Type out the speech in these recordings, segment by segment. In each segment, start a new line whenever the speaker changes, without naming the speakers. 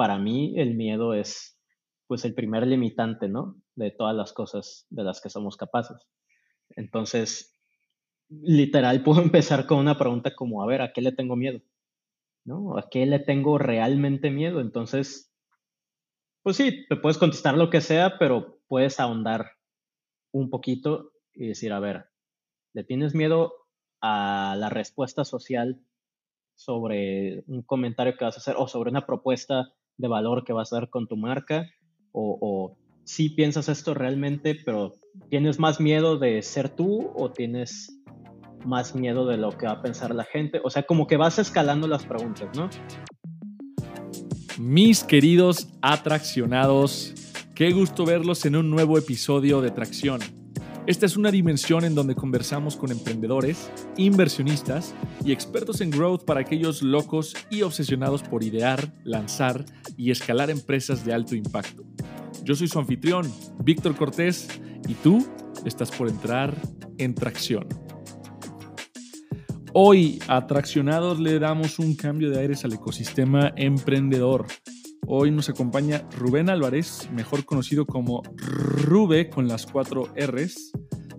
para mí el miedo es pues el primer limitante, ¿no? De todas las cosas de las que somos capaces. Entonces, literal, puedo empezar con una pregunta como, a ver, ¿a qué le tengo miedo? ¿No? ¿A qué le tengo realmente miedo? Entonces, pues sí, te puedes contestar lo que sea, pero puedes ahondar un poquito y decir, a ver, ¿le tienes miedo a la respuesta social sobre un comentario que vas a hacer o sobre una propuesta de valor que vas a dar con tu marca? o, si piensas esto realmente, pero tienes más miedo de ser tú o tienes más miedo de lo que va a pensar la gente. O sea, como que vas escalando las preguntas, ¿no?
Mis queridos atraccionados, qué gusto verlos en un nuevo episodio de Tracción. Esta es una dimensión en donde conversamos con emprendedores, inversionistas y expertos en growth para aquellos locos y obsesionados por idear, lanzar y escalar empresas de alto impacto. Yo soy su anfitrión, Víctor Cortés, y tú estás por entrar en tracción. Hoy, a Traccionados, le damos un cambio de aires al ecosistema emprendedor. Hoy nos acompaña Rubén Álvarez, mejor conocido como Rube con las cuatro R's.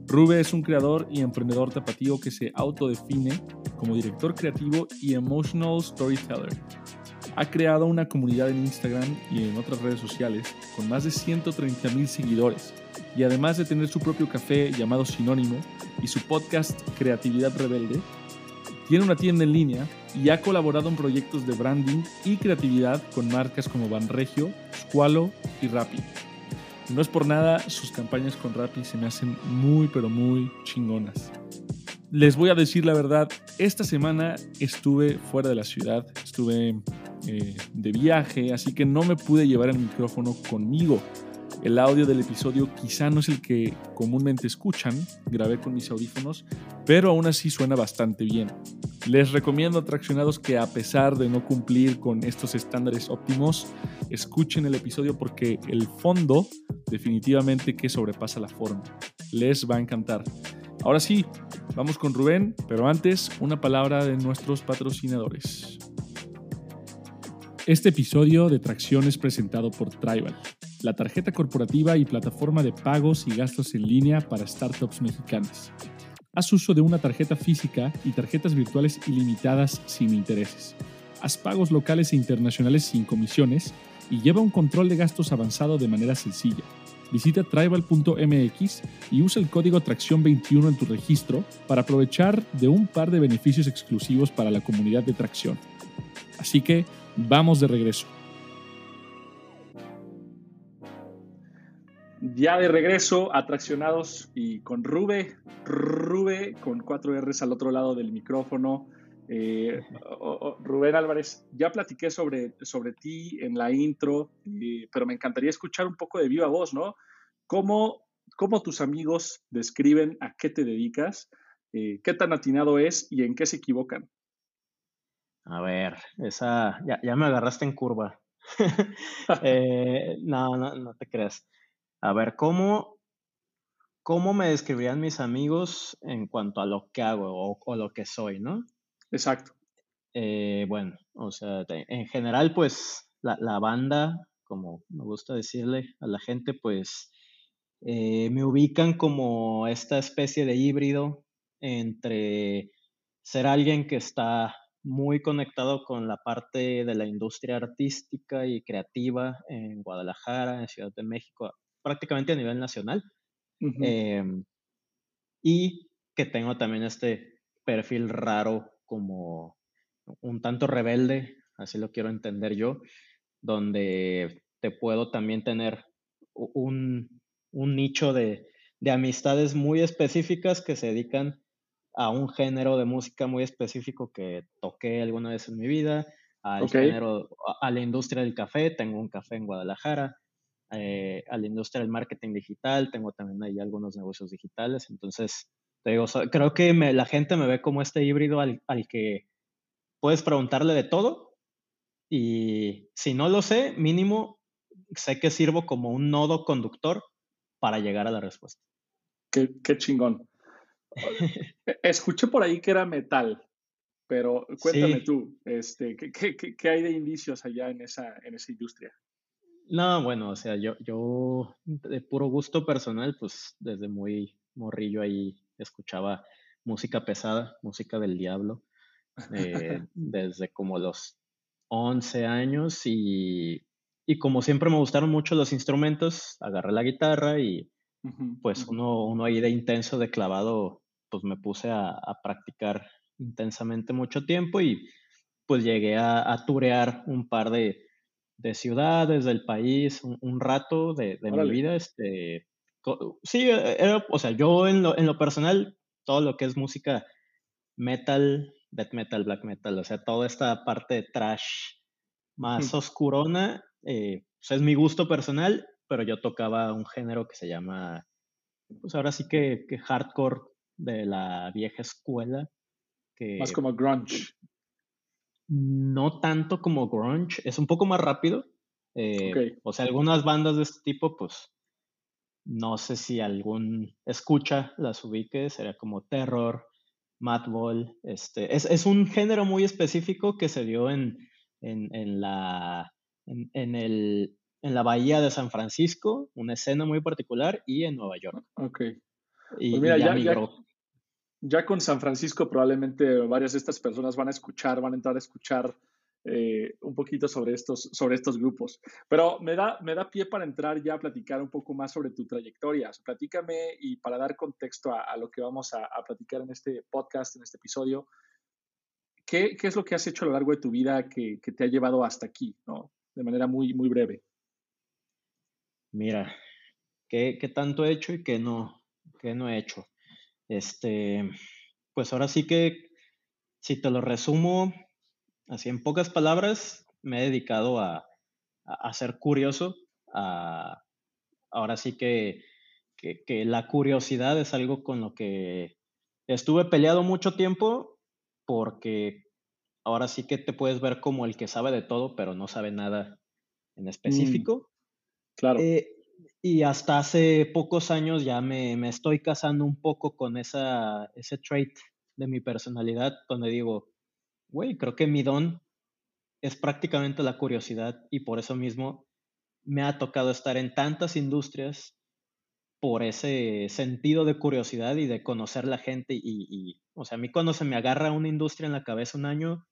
Rube es un creador y emprendedor tapatío que se autodefine como director creativo y emotional storyteller ha creado una comunidad en Instagram y en otras redes sociales con más de 130 mil seguidores y además de tener su propio café llamado Sinónimo y su podcast Creatividad Rebelde, tiene una tienda en línea y ha colaborado en proyectos de branding y creatividad con marcas como Banregio, Squalo y Rappi. No es por nada, sus campañas con Rappi se me hacen muy pero muy chingonas. Les voy a decir la verdad, esta semana estuve fuera de la ciudad, estuve eh, de viaje, así que no me pude llevar el micrófono conmigo. El audio del episodio quizá no es el que comúnmente escuchan, grabé con mis audífonos, pero aún así suena bastante bien. Les recomiendo atraccionados que a pesar de no cumplir con estos estándares óptimos, escuchen el episodio porque el fondo definitivamente que sobrepasa la forma. Les va a encantar. Ahora sí, vamos con Rubén, pero antes una palabra de nuestros patrocinadores. Este episodio de Tracción es presentado por Tribal, la tarjeta corporativa y plataforma de pagos y gastos en línea para startups mexicanas. Haz uso de una tarjeta física y tarjetas virtuales ilimitadas sin intereses. Haz pagos locales e internacionales sin comisiones y lleva un control de gastos avanzado de manera sencilla. Visita tribal.mx y usa el código Tracción21 en tu registro para aprovechar de un par de beneficios exclusivos para la comunidad de Tracción. Así que Vamos de regreso. Ya de regreso, atraccionados y con Rube, Rube con cuatro R's al otro lado del micrófono. Eh, Rubén Álvarez, ya platiqué sobre, sobre ti en la intro, eh, pero me encantaría escuchar un poco de viva voz, ¿no? ¿Cómo, cómo tus amigos describen a qué te dedicas? Eh, ¿Qué tan atinado es y en qué se equivocan?
A ver, esa, ya, ya me agarraste en curva. Eh, no, no, no te creas. A ver, ¿cómo, ¿cómo me describirían mis amigos en cuanto a lo que hago o, lo que soy, no?
Exacto.
Eh, bueno, o sea, en general, pues la, la, banda, como me gusta decirle a la gente, pues eh, me ubican como esta especie de híbrido entre ser alguien que está muy conectado con la parte de la industria artística y creativa en Guadalajara, en Ciudad de México, prácticamente a nivel nacional. Em, y que tengo también este perfil raro como un tanto rebelde, así lo quiero entender yo, donde te puedo también tener un, un nicho de, de amistades muy específicas que se dedican a un género de música muy específico que toqué alguna vez en mi vida, al género, a, la industria del café, tengo un café en Guadalajara, eh, a la industria del marketing digital, tengo también ahí algunos negocios digitales, entonces, te digo, creo que la gente me ve como este híbrido al, al que puedes preguntarle de todo y si no lo sé, mínimo sé que sirvo como un nodo conductor para llegar a la respuesta.
Qué, qué chingón. Escuché por ahí que era metal,
pero cuéntame tú, este, ¿qué, hay de indicios allá en esa, en esa industria?
No, bueno, o sea, yo, yo de puro gusto personal, pues desde muy morrillo ahí escuchaba música pesada, música del diablo, eh, desde como los 11 años y, y, como siempre me gustaron mucho los instrumentos, agarré la guitarra y pues uno, uno ahí de intenso, de clavado, pues me puse a, practicar intensamente mucho tiempo y pues llegué a, a turear un par de, de ciudades, del país, un, rato de, de mi vida. Este, sí, era, o sea, yo en lo, en lo personal, todo lo que es música metal, death metal, black metal, o sea, toda esta parte de trash más oscurona, eh, es mi gusto personal, pero yo tocaba un género que se llama, pues ahora sí que, que hardcore de la vieja escuela. Que,
más como grunge.
No tanto como grunge, es un poco más rápido. Eh, o sea, algunas bandas de este tipo, pues no sé si algún escucha las ubique, sería como Terror, Madball. Este, es, es un género muy específico que se dio en, en, en la, en, el, en la bahía de San Francisco, una escena muy particular, y en Nueva York.
Ok. Y, pues ya, ya, ya con San Francisco probablemente varias de estas personas van a escuchar, van a entrar a escuchar eh, un poquito sobre estos, sobre estos grupos. Pero me da, me da pie para entrar ya a platicar un poco más sobre tu trayectoria. platícame y para dar contexto a, lo que vamos a, platicar en este podcast, en este episodio, ¿qué, ¿qué, es lo que has hecho a lo largo de tu vida que, que te ha llevado hasta aquí, ¿no? de manera muy, muy breve?
Mira, ¿qué, ¿qué, tanto he hecho y qué no, qué no he hecho? Este, pues ahora sí que, si te lo resumo, así en pocas palabras, me he dedicado a, ser curioso, ahora sí que, que, la curiosidad es algo con lo que estuve peleado mucho tiempo, porque ahora sí que te puedes ver como el que sabe de todo, pero no sabe nada en mm, específico.
claro.
Eh, y hasta hace pocos años ya me, estoy casando un poco con esa, ese trait de mi personalidad, donde digo, güey, creo que mi don es prácticamente la curiosidad y por eso mismo me ha tocado estar en tantas industrias por ese sentido de curiosidad y de conocer la gente y, o sea, a mí cuando se me agarra una industria en la cabeza un año,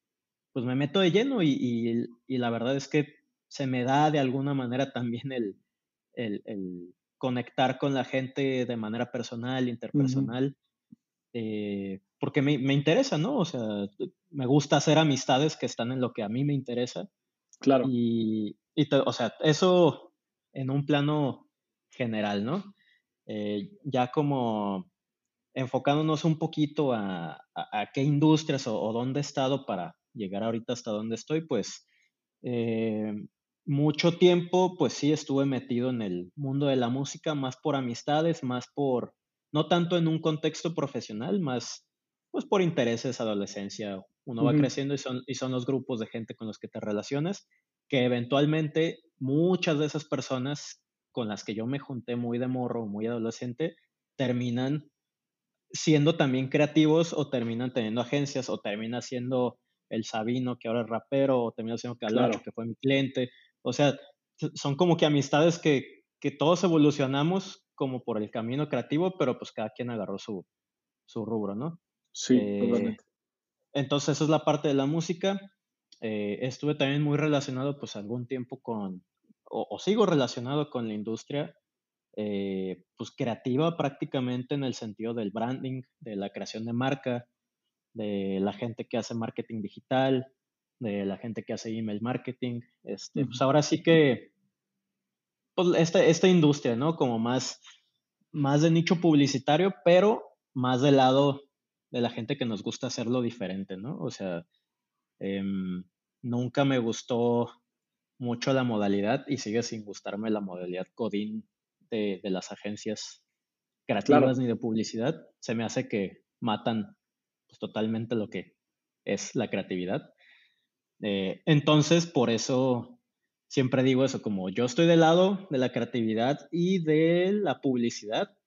pues me meto de lleno y la verdad es que se me da de alguna manera también el, el, conectar con la gente de manera personal, interpersonal, eh, porque me, me, interesa, ¿no? O sea, me gusta hacer amistades que están en lo que a mí me interesa.
Claro.
Y, y o sea, eso en un plano general, ¿no? Eh, ya como enfocándonos un poquito a, a, qué industrias o, o, dónde he estado para llegar ahorita hasta donde estoy, pues eh, mucho tiempo, pues sí, estuve metido en el mundo de la música, más por amistades, más por, no tanto en un contexto profesional, más pues por intereses, adolescencia. Uno va creciendo y son, y son los grupos de gente con los que te relacionas, que eventualmente muchas de esas personas con las que yo me junté muy de morro, muy adolescente, terminan siendo también creativos o terminan teniendo agencias o termina siendo el Sabino, que ahora es rapero, o termina siendo Calacho, que fue mi cliente, o sea, son como que amistades que, que todos evolucionamos como por el camino creativo, pero pues cada quien agarró su, su rubro, ¿no?
Sí, eh,
Entonces, esa es la parte de la música. Eh, estuve también muy relacionado, pues, algún tiempo con, o, sigo relacionado con la industria, eh, pues, creativa prácticamente en el sentido del branding, de la creación de marca, de la gente que hace marketing digital, de la gente que hace email marketing. Este, Pues ahora sí que, pues esta, esta industria, ¿no? Como más, más de nicho publicitario, pero más del lado de la gente que nos gusta hacerlo diferente, ¿no? O sea, em, nunca me gustó mucho la modalidad y sigue sin gustarme la modalidad Codín de, de las agencias creativas ni de publicidad. Se me hace que matan pues, totalmente lo que es la creatividad. Eh, entonces, por eso siempre digo eso, como yo estoy del lado de la creatividad y de la publicidad,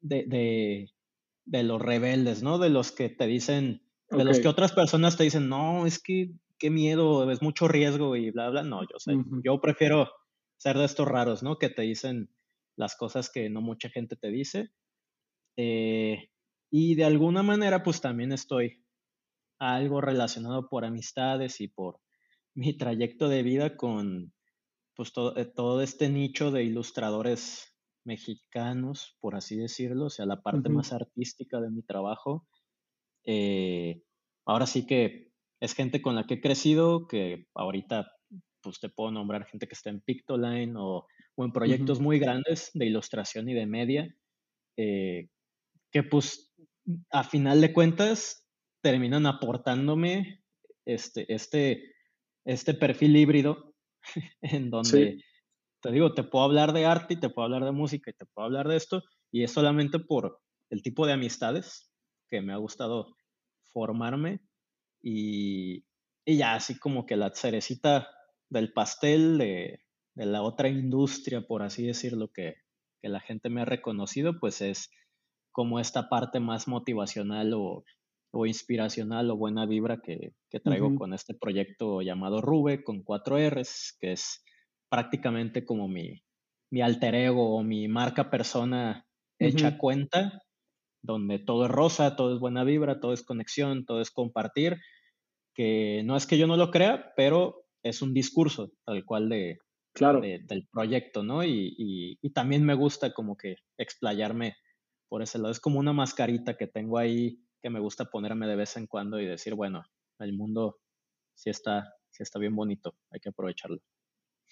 de, de, de los rebeldes, ¿no? De los que te dicen, De los que otras personas te dicen, no, es que qué miedo, es mucho riesgo y bla, bla. No, yo, sé, yo prefiero ser de estos raros, ¿no? Que te dicen las cosas que no mucha gente te dice. Eh, y de alguna manera, pues también estoy algo relacionado por amistades y por mi trayecto de vida con pues todo, eh, todo este nicho de ilustradores mexicanos, por así decirlo, o sea, la parte más artística de mi trabajo. Eh, ahora sí que es gente con la que he crecido, que ahorita pues te puedo nombrar gente que está en Pictoline o, o en proyectos muy grandes de ilustración y de media, eh, que pues a final de cuentas terminan aportándome este, este, este perfil híbrido en donde te digo, te puedo hablar de arte y te puedo hablar de música y te puedo hablar de esto, y es solamente por el tipo de amistades que me ha gustado formarme y, y ya así como que la cerecita del pastel de, de, la otra industria, por así decirlo, que, que la gente me ha reconocido, pues es como esta parte más motivacional o, o inspiracional o buena vibra que, que traigo con este proyecto llamado Rube con cuatro R's, que es prácticamente como mi, mi alter ego o mi marca persona hecha cuenta, donde todo es rosa, todo es buena vibra, todo es conexión, todo es compartir, que no es que yo no lo crea, pero es un discurso tal cual de,
claro.
del proyecto, ¿no? Y, y, y, también me gusta como que explayarme por ese lado. Es como una mascarita que tengo ahí que me gusta ponerme de vez en cuando y decir, bueno, el mundo sí está, sí está bien bonito, hay que aprovecharlo.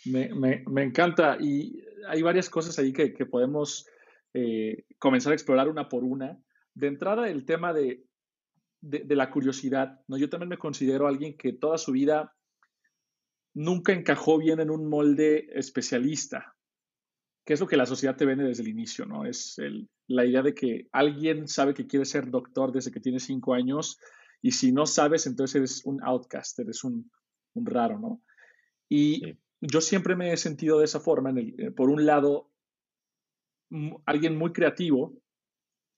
Me, me, me encanta y hay varias cosas ahí que, que podemos eh, comenzar a explorar una por una. De entrada, el tema de, de, de, la curiosidad. ¿no? Yo también me considero alguien que toda su vida nunca encajó bien en un molde especialista, que es lo que la sociedad te vende desde el inicio, ¿no? Es el, la idea de que alguien sabe que quiere ser doctor desde que tiene cinco años y si no sabes, entonces eres un outcast, eres un, un raro, ¿no? Y sí. yo siempre me he sentido de esa forma, en el, eh, por un lado, alguien muy creativo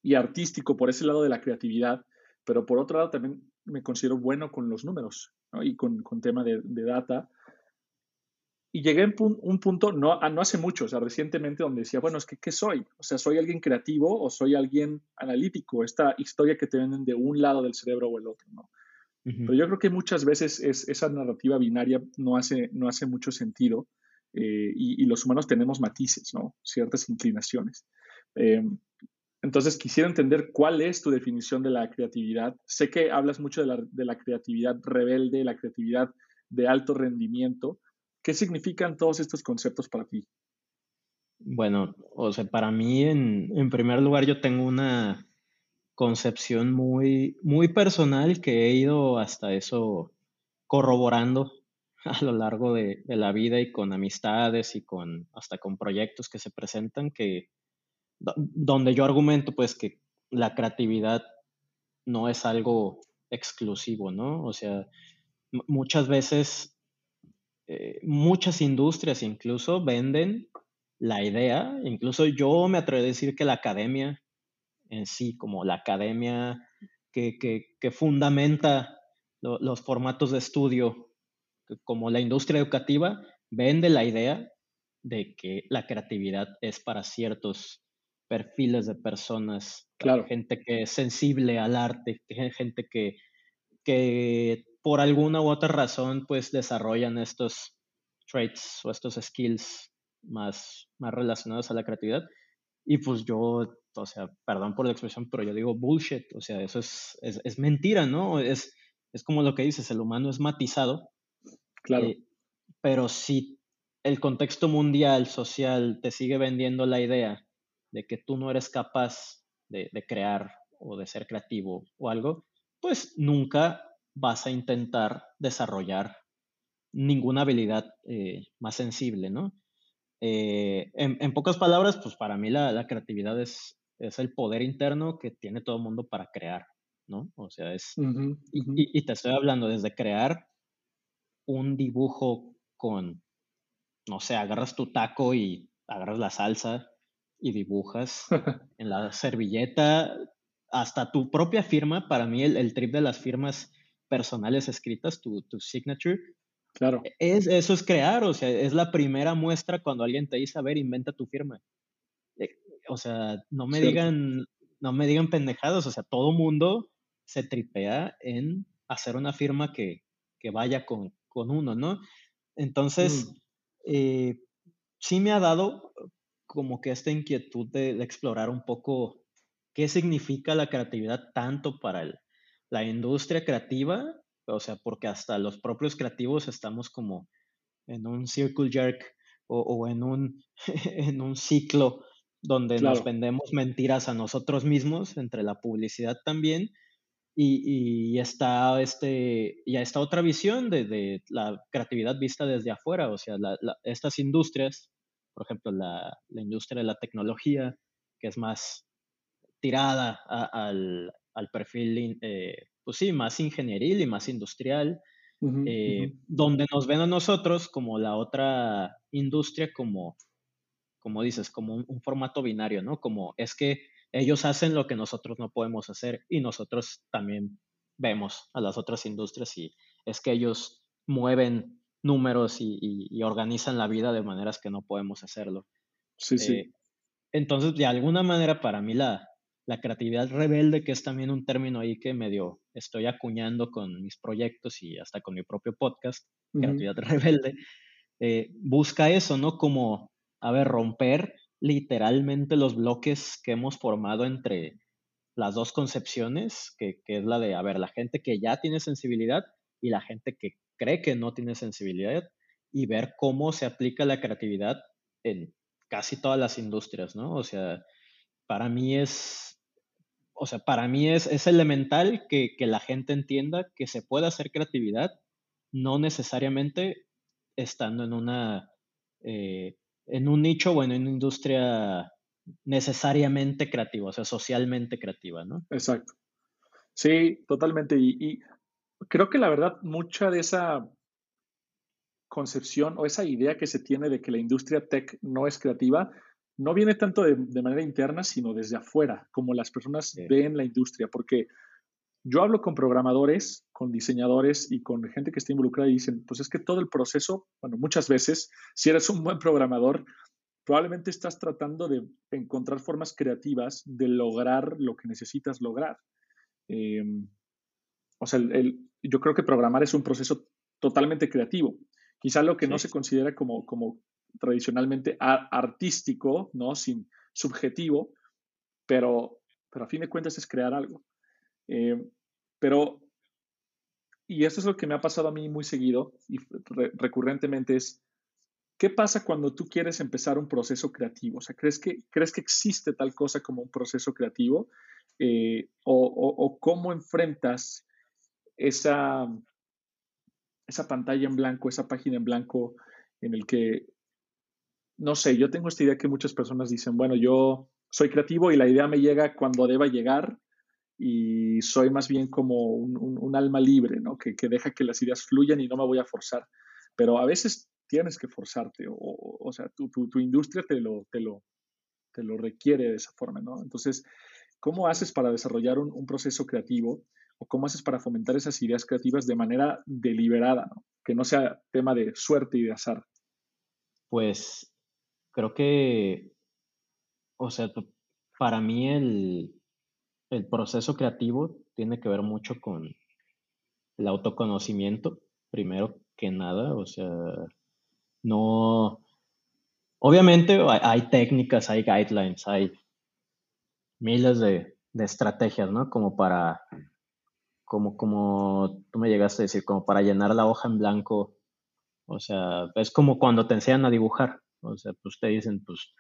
y artístico por ese lado de la creatividad, pero por otro lado también me considero bueno con los números ¿no? y con, con tema de, de data y llegué a un punto, no, no hace mucho, o sea, recientemente, donde decía, bueno, es que, ¿qué soy? O sea, ¿soy alguien creativo o soy alguien analítico? Esta historia que te venden de un lado del cerebro o el otro, ¿no? Uh -huh. Pero yo creo que muchas veces es, esa narrativa binaria no hace, no hace mucho sentido eh, y, y, los humanos tenemos matices, ¿no? Ciertas inclinaciones. Eh, entonces, quisiera entender cuál es tu definición de la creatividad. Sé que hablas mucho de la, de la creatividad rebelde, la creatividad de alto rendimiento, ¿Qué significan todos estos conceptos para ti?
Bueno, o sea, para mí, en, en primer lugar, yo tengo una concepción muy, muy personal que he ido hasta eso corroborando a lo largo de, la vida y con amistades y con hasta con proyectos que se presentan que donde yo argumento pues que la creatividad no es algo exclusivo, ¿no? O sea, muchas veces eh, muchas industrias incluso venden la idea, incluso yo me atrevo a decir que la academia en sí, como la academia que, que, que fundamenta lo, los formatos de estudio, como la industria educativa, vende la idea de que la creatividad es para ciertos perfiles de personas,
claro.
gente que es sensible al arte, gente que, que por alguna u otra razón, pues desarrollan estos traits o estos skills más, más relacionados a la creatividad. Y pues yo, o sea, perdón por la expresión, pero yo digo bullshit, o sea, eso es, es, es mentira, ¿no? Es, es como lo que dices, el humano es matizado.
Claro. Eh,
pero si el contexto mundial, social, te sigue vendiendo la idea de que tú no eres capaz de, de crear o de ser creativo o algo, pues nunca vas a intentar desarrollar ninguna habilidad eh, más sensible, ¿no? Eh, en, en, pocas palabras, pues para mí la, la, creatividad es, es el poder interno que tiene todo el mundo para crear, ¿no? O sea, es... Uh -huh, uh -huh. Y, y, te estoy hablando desde crear un dibujo con, no sé, agarras tu taco y agarras la salsa y dibujas en la servilleta hasta tu propia firma, para mí el, trip de las firmas personales escritas, tu, tu signature,
Claro.
Es, eso es crear, o sea, es la primera muestra cuando alguien te dice, a ver, inventa tu firma. Eh, o sea, no me digan, no me digan pendejadas, o sea, todo mundo se tripea en hacer una firma que, que vaya con, con, uno, ¿no? Entonces, mm. eh, sí me ha dado como que esta inquietud de, de, explorar un poco qué significa la creatividad tanto para el, la industria creativa o sea, porque hasta los propios creativos estamos como en un circle jerk o, en, un, en un ciclo donde nos vendemos mentiras a nosotros mismos, entre la publicidad también, y, y está este, ya está otra visión de, la creatividad vista desde afuera, o sea, estas industrias, por ejemplo, la, industria de la tecnología, que es más tirada al, al perfil eh, pues sí, más ingenieril y más industrial, eh, donde nos ven a nosotros como la otra industria, como, como dices, como un, formato binario, ¿no? Como es que ellos hacen lo que nosotros no podemos hacer y nosotros también vemos a las otras industrias y es que ellos mueven números y, organizan la vida de maneras que no podemos hacerlo.
Sí, sí. Eh,
entonces, de alguna manera, para mí la, la creatividad rebelde, que es también un término ahí que medio estoy acuñando con mis proyectos y hasta con mi propio podcast, creatividad rebelde, eh, busca eso, ¿no? Como, a ver, romper literalmente los bloques que hemos formado entre las dos concepciones, que, que es la de, a ver, la gente que ya tiene sensibilidad y la gente que cree que no tiene sensibilidad, y ver cómo se aplica la creatividad en casi todas las industrias, ¿no? O sea, para mí es o sea, para mí es, es elemental que, que, la gente entienda que se puede hacer creatividad, no necesariamente estando en una, eh, en un nicho o en una industria necesariamente creativa, o sea, socialmente creativa, ¿no?
Exacto. Sí, totalmente. Y creo que la verdad, mucha de esa concepción o esa idea que se tiene de que la industria tech no es creativa, no viene tanto de, manera interna, sino desde afuera, como las personas ven la industria, porque yo hablo con programadores, con diseñadores y con gente que está involucrada y dicen, pues es que todo el proceso, bueno, muchas veces, si eres un buen programador, probablemente estás tratando de encontrar formas creativas de lograr lo que necesitas lograr. Em, o sea, yo creo que programar es un proceso totalmente creativo. Quizá lo que no se considera como, como tradicionalmente artístico, ¿no? Sin subjetivo, pero, pero a fin de cuentas es crear algo. Eh, pero, y esto es lo que me ha pasado a mí muy seguido y recurrentemente es, ¿qué pasa cuando tú quieres empezar un proceso creativo? O sea, ¿crees que, ¿crees que existe tal cosa como un proceso creativo? Eh, o, cómo enfrentas esa, esa pantalla en blanco, esa página en blanco en el que no sé, yo tengo esta idea que muchas personas dicen, bueno, yo soy creativo y la idea me llega cuando deba llegar y soy más bien como un, alma libre, ¿no? Que, deja que las ideas fluyan y no me voy a forzar. Pero a veces tienes que forzarte, o, sea, tu, industria te lo, te, lo, te lo requiere de esa forma, ¿no? Entonces, ¿cómo haces para desarrollar un, proceso creativo o cómo haces para fomentar esas ideas creativas de manera deliberada, que no sea tema de suerte y de azar?
Pues creo que, o sea, para mí el, proceso creativo tiene que ver mucho con el autoconocimiento, primero que nada, o sea, no, obviamente hay, técnicas, hay guidelines, hay miles de, estrategias, ¿no? Como para, como, como tú me llegaste a decir, como para llenar la hoja en blanco, o sea, es como cuando te enseñan a dibujar, o sea, pues te dicen, pues,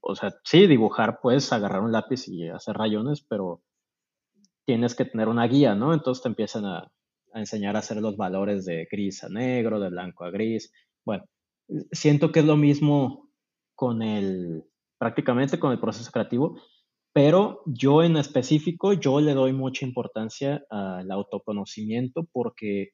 o sea, sí, dibujar, puedes agarrar un lápiz y hacer rayones, pero tienes que tener una guía, ¿no? Entonces te empiezan a, enseñar a hacer los valores de gris a negro, de blanco a gris. Bueno, siento que es lo mismo con el, prácticamente con el proceso creativo, pero yo en específico, yo le doy mucha importancia al autoconocimiento porque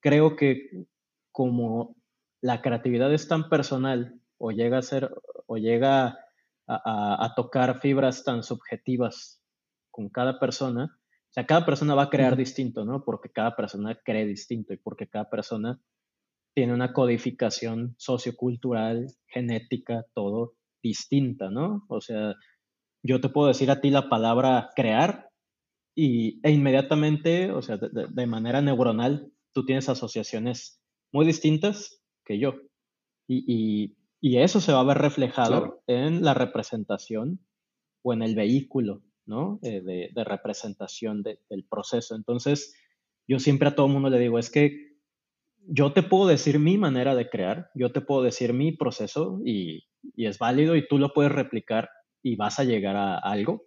creo que como la creatividad es tan personal o llega a ser o llega a, tocar fibras tan subjetivas con cada persona, o sea, cada persona va a crear distinto, ¿no? Porque cada persona cree distinto y porque cada persona tiene una codificación sociocultural, genética, todo distinta, ¿no? O sea, yo te puedo decir a ti la palabra crear y, e inmediatamente, o sea, de, manera neuronal, tú tienes asociaciones muy distintas que yo. Y, eso se va a ver reflejado en la representación o en el vehículo, ¿no? Eh, de, representación del proceso. Entonces, yo siempre a todo mundo le digo, es que yo te puedo decir mi manera de crear, yo te puedo decir mi proceso y, y es válido y tú lo puedes replicar y vas a llegar a algo,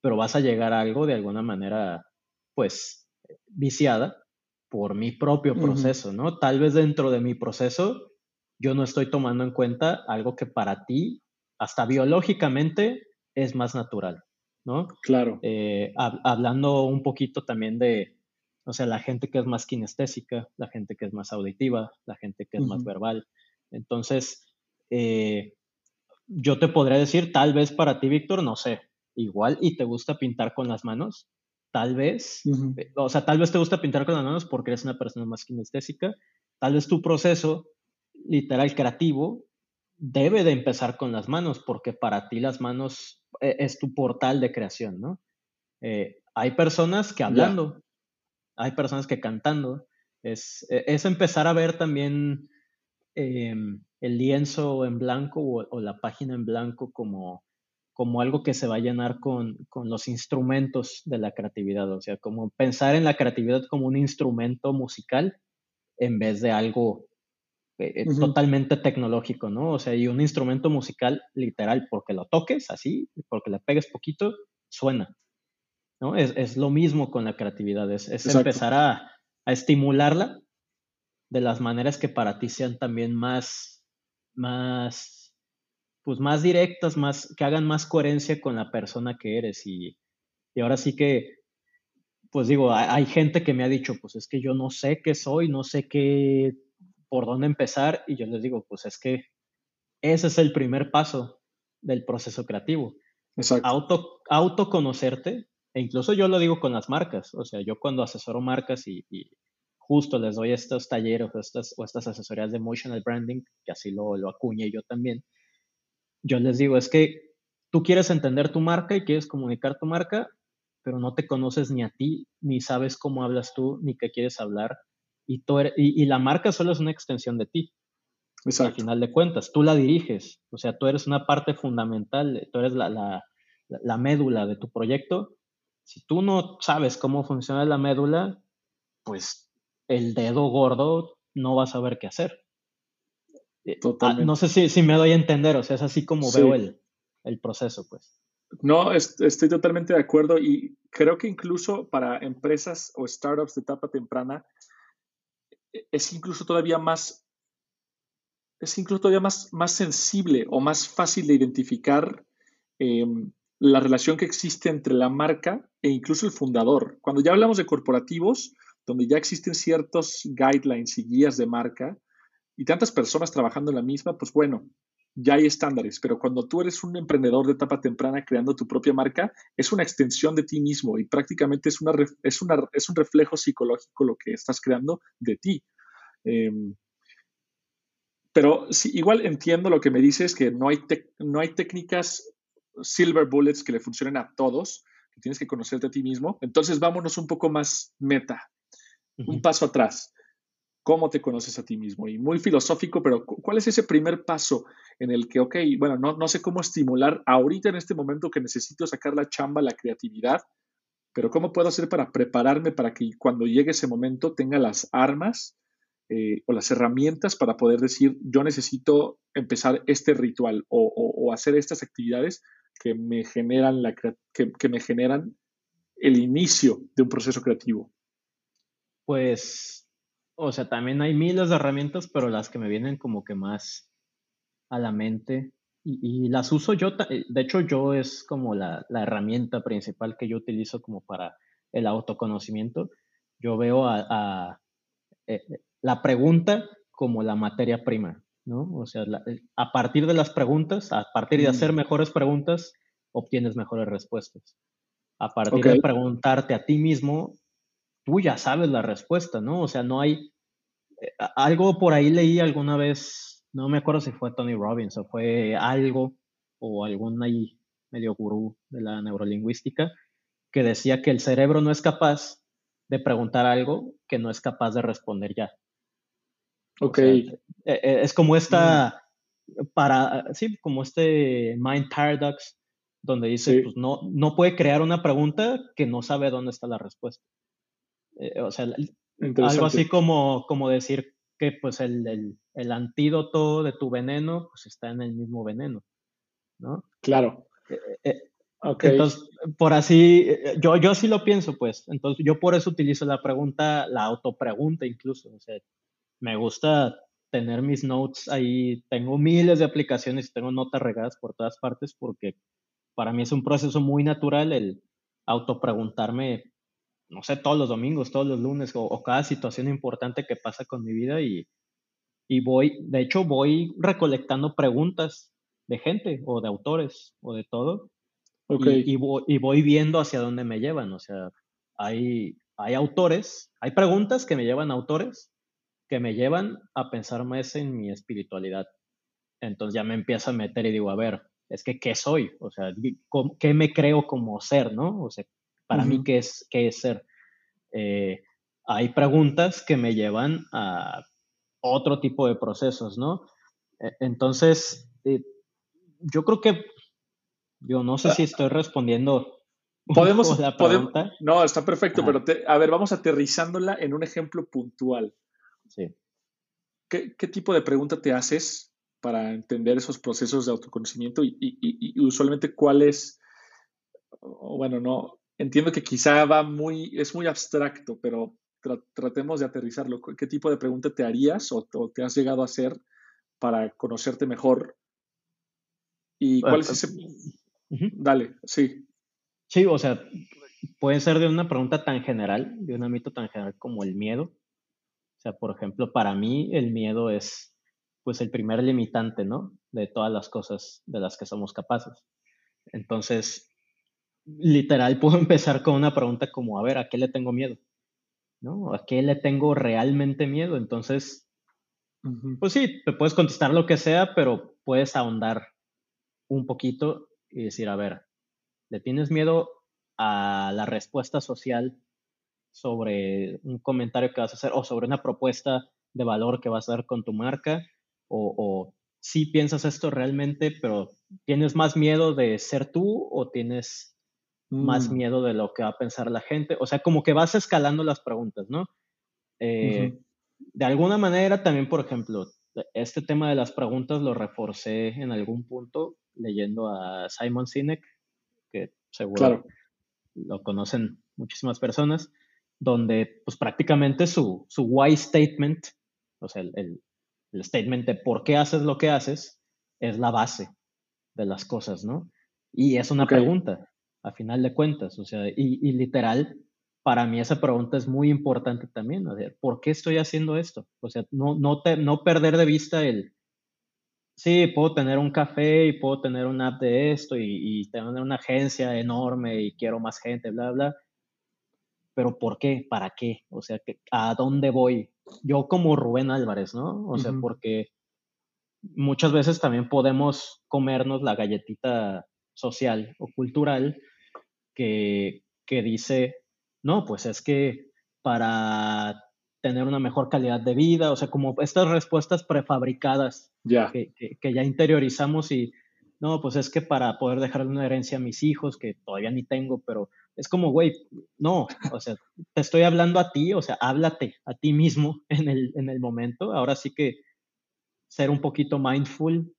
pero vas a llegar a algo de alguna manera, pues, viciada por mi propio proceso, ¿no? Tal vez dentro de mi proceso yo no estoy tomando en cuenta algo que para ti, hasta biológicamente, es más natural, ¿no?
Claro.
Eh, hablando un poquito también de, o sea, la gente que es más kinestésica, la gente que es más auditiva, la gente que es más verbal. Entonces, eh, yo te podría decir, tal vez para ti, Víctor, no sé, igual y te gusta pintar con las manos, tal vez, eh, o sea, tal vez te gusta pintar con las manos porque eres una persona más kinestésica, tal vez tu proceso literal creativo debe de empezar con las manos porque para ti las manos eh, es tu portal de creación, ¿no? Eh, hay personas que hablando, hay personas que cantando, es, e, es empezar a ver también em, el lienzo en blanco o, la página en blanco como, como algo que se va a llenar con, con, los instrumentos de la creatividad, o sea, como pensar en la creatividad como un instrumento musical en vez de algo eh, eh, totalmente tecnológico, ¿no? O sea, y un instrumento musical literal, porque lo toques así, porque le pegues poquito, suena, ¿no? Es, es lo mismo con la creatividad, es, es empezar a, a estimularla de las maneras que para ti sean también más más, pues más directas, más, que hagan más coherencia con la persona que eres. Y, y ahora sí que, pues digo, hay, gente que me ha dicho, pues es que yo no sé qué soy, no sé qué, por dónde empezar. Y yo les digo, pues es que ese es el primer paso del proceso creativo.
Exacto.
Auto, autoconocerte, e incluso yo lo digo con las marcas, o sea, yo cuando asesoro marcas y, justo les doy estos talleres o estas, o estas asesorías de emotional branding, que así lo, lo acuñé yo también, yo les digo, es que tú quieres entender tu marca y quieres comunicar tu marca, pero no te conoces ni a ti, ni sabes cómo hablas tú, ni qué quieres hablar, y, tú y, la marca solo es una extensión de ti. Al final de cuentas, tú la diriges, o sea, tú eres una parte fundamental, tú eres la, la, la médula de tu proyecto. Si tú no sabes cómo funciona la médula, pues el dedo gordo no va a saber qué hacer. Eh, ah, no sé si, si, me doy a entender, o sea, es así como veo el, el, proceso, pues.
No, estoy totalmente de acuerdo y creo que incluso para empresas o startups de etapa temprana e, es incluso todavía más es incluso todavía más, más sensible o más fácil de identificar em, la relación que existe entre la marca e incluso el fundador. Cuando ya hablamos de corporativos, donde ya existen ciertos guidelines y guías de marca y tantas personas trabajando en la misma, pues bueno, ya hay estándares, pero cuando tú eres un emprendedor de etapa temprana creando tu propia marca, es una extensión de ti mismo y prácticamente es, una, es, una, es un reflejo psicológico lo que estás creando de ti. Em, pero sí, igual entiendo lo que me dices, que no hay, no hay técnicas silver bullets que le funcionen a todos, que tienes que conocerte a ti mismo. Entonces vámonos un poco más meta un paso atrás. ¿Cómo te conoces a ti mismo? Y muy filosófico, pero ¿cuál es ese primer paso en el que, ok, bueno, no, no sé cómo estimular ahorita en este momento que necesito sacar la chamba, la creatividad, pero ¿cómo puedo hacer para prepararme para que cuando llegue ese momento tenga las armas eh, o las herramientas para poder decir, yo necesito empezar este ritual o, hacer estas actividades que me generan la que me generan el inicio de un proceso creativo?
Pues, o sea, también hay miles de herramientas, pero las que me vienen como que más a la mente y, las uso yo, eh, de hecho yo es como la, herramienta principal que yo utilizo como para el autoconocimiento. Yo veo a, eh, la pregunta como la materia prima, ¿no? O sea, eh, a partir de las preguntas, a partir de hacer mm. mejores preguntas, obtienes mejores respuestas. A partir de preguntarte a ti mismo, tú ya sabes la respuesta, ¿no? O sea, no hay... Eh, algo por ahí leí alguna vez, no me acuerdo si fue Tony Robbins o fue algo, o algún ahí medio gurú de la neurolingüística, que decía que el cerebro no es capaz de preguntar algo que no es capaz de responder ya.
Ok. E,
e, es como esta, para, sí, como este mind paradox, donde dice, pues no, no puede crear una pregunta que no sabe dónde está la respuesta. Eh, o sea, algo así como, como decir que pues el, el, antídoto de tu veneno pues está en el mismo veneno, ¿no?
Claro.
Eh, eh, entonces, por así, yo, yo sí lo pienso, pues. Entonces, yo por eso utilizo la pregunta, la autopregunta incluso. O sea, me gusta tener mis notes ahí. Tengo miles de aplicaciones y tengo notas regadas por todas partes porque para mí es un proceso muy natural el autopreguntarme, no sé, todos los domingos, todos los lunes o, cada situación importante que pasa con mi vida y, y voy, de hecho, voy recolectando preguntas de gente o de autores o de todo. Y, voy, y, voy, viendo hacia dónde me llevan. O sea, hay, hay autores, hay preguntas que me llevan a autores que me llevan a pensar más en mi espiritualidad. Entonces ya me empiezo a meter y digo, a ver, es que ¿qué soy? O sea, ¿qué me creo como ser, no? O sea, para mí, ¿qué es, qué es ser? Eh, hay preguntas que me llevan a otro tipo de procesos, ¿no? E, entonces, eh, yo creo que, yo no sé si estoy respondiendo
podemos, la pregunta. no, está perfecto, pero a ver, vamos aterrizándola en un ejemplo puntual.
Sí.
¿Qué, tipo de pregunta te haces para entender esos procesos de autoconocimiento y, usualmente cuál es, bueno, no, entiendo que quizá va muy, es muy abstracto, pero tratemos de aterrizarlo. ¿Qué tipo de pregunta te harías o, te has llegado a hacer para conocerte mejor? ¿Y cuál es ese? Dale, sí.
Sí, o sea, puede ser de una pregunta tan general, de un ámbito tan general como el miedo, por ejemplo, para mí el miedo es pues el primer limitante, ¿no? De todas las cosas de las que somos capaces. Entonces, literal, puedo empezar con una pregunta como, a ver, ¿a qué le tengo miedo? ¿No? ¿A qué le tengo realmente miedo? Entonces, pues sí, te puedes contestar lo que sea, pero puedes ahondar un poquito y decir, a ver, ¿le tienes miedo a la respuesta social sobre un comentario que vas a hacer o sobre una propuesta de valor que vas a dar con tu marca o, si piensas esto realmente, pero tienes más miedo de ser tú o tienes más mm. miedo de lo que va a pensar la gente. O sea, como que vas escalando las preguntas, ¿no? Eh, de alguna manera también, por ejemplo, este tema de las preguntas lo reforcé en algún punto leyendo a Simon Sinek, que seguro lo conocen muchísimas personas donde pues prácticamente su, su why statement, o sea, el, el, statement de por qué haces lo que haces, es la base de las cosas, ¿no? Y es una pregunta, a final de cuentas, o sea, y, y, literal, para mí esa pregunta es muy importante también, o sea, ¿por qué estoy haciendo esto? O sea, no, no, te, no perder de vista el, sí, puedo tener un café y puedo tener una app de esto y, y tener una agencia enorme y quiero más gente, bla, bla, pero ¿por qué? ¿Para qué? O sea, ¿a dónde voy? Yo como Rubén Álvarez, ¿no? O sea, porque muchas veces también podemos comernos la galletita social o cultural que, que dice, no, pues es que para tener una mejor calidad de vida, o sea, como estas respuestas prefabricadas Que, que, ya interiorizamos y, no, pues es que para poder dejarle una herencia a mis hijos, que todavía ni tengo, pero es como, güey, no, o sea, te estoy hablando a ti, o sea, háblate a ti mismo en el, en el momento. Ahora sí que ser un poquito mindful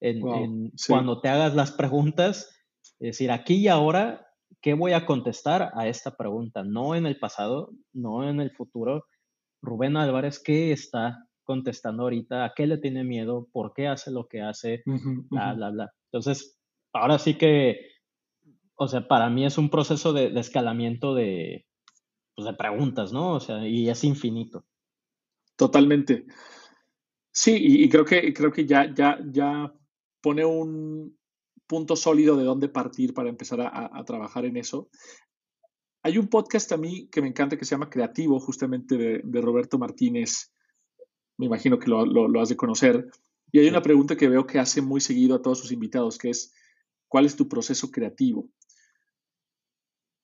en, cuando te hagas las preguntas, es decir, aquí y ahora, ¿qué voy a contestar a esta pregunta? No en el pasado, no en el futuro. Rubén Álvarez, ¿qué está contestando ahorita? ¿A qué le tiene miedo? ¿Por qué hace lo que hace? Bla, bla, bla. Entonces, ahora sí que o sea, para mí es un proceso de, escalamiento de, pues, de preguntas, ¿no? O sea, y es infinito.
Totalmente. Sí, y, creo que, creo que ya, ya, ya pone un,
punto sólido de dónde partir para empezar a, trabajar en eso. Hay un podcast a mí que me encanta que se llama Creativo, justamente de, Roberto Martínez. Me imagino que lo, has de conocer. Y hay una pregunta que veo que hace muy seguido a todos sus invitados, que es, ¿cuál es tu proceso creativo?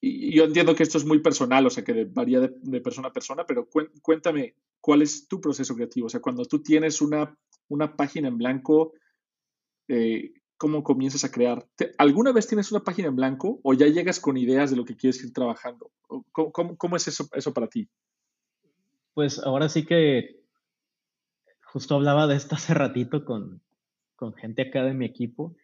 Y yo entiendo que esto es muy personal, o sea, que varía de, persona a persona, pero cuéntame, ¿cuál es tu proceso creativo? O sea, cuando tú tienes una, una página en blanco, eh, cómo comienzas a crear. ¿Alguna vez tienes una página en blanco o ya llegas con ideas de lo que quieres ir trabajando? ¿Cómo, es eso, eso para ti?
Pues ahora sí que justo hablaba de esto hace ratito con, con gente acá de mi equipo,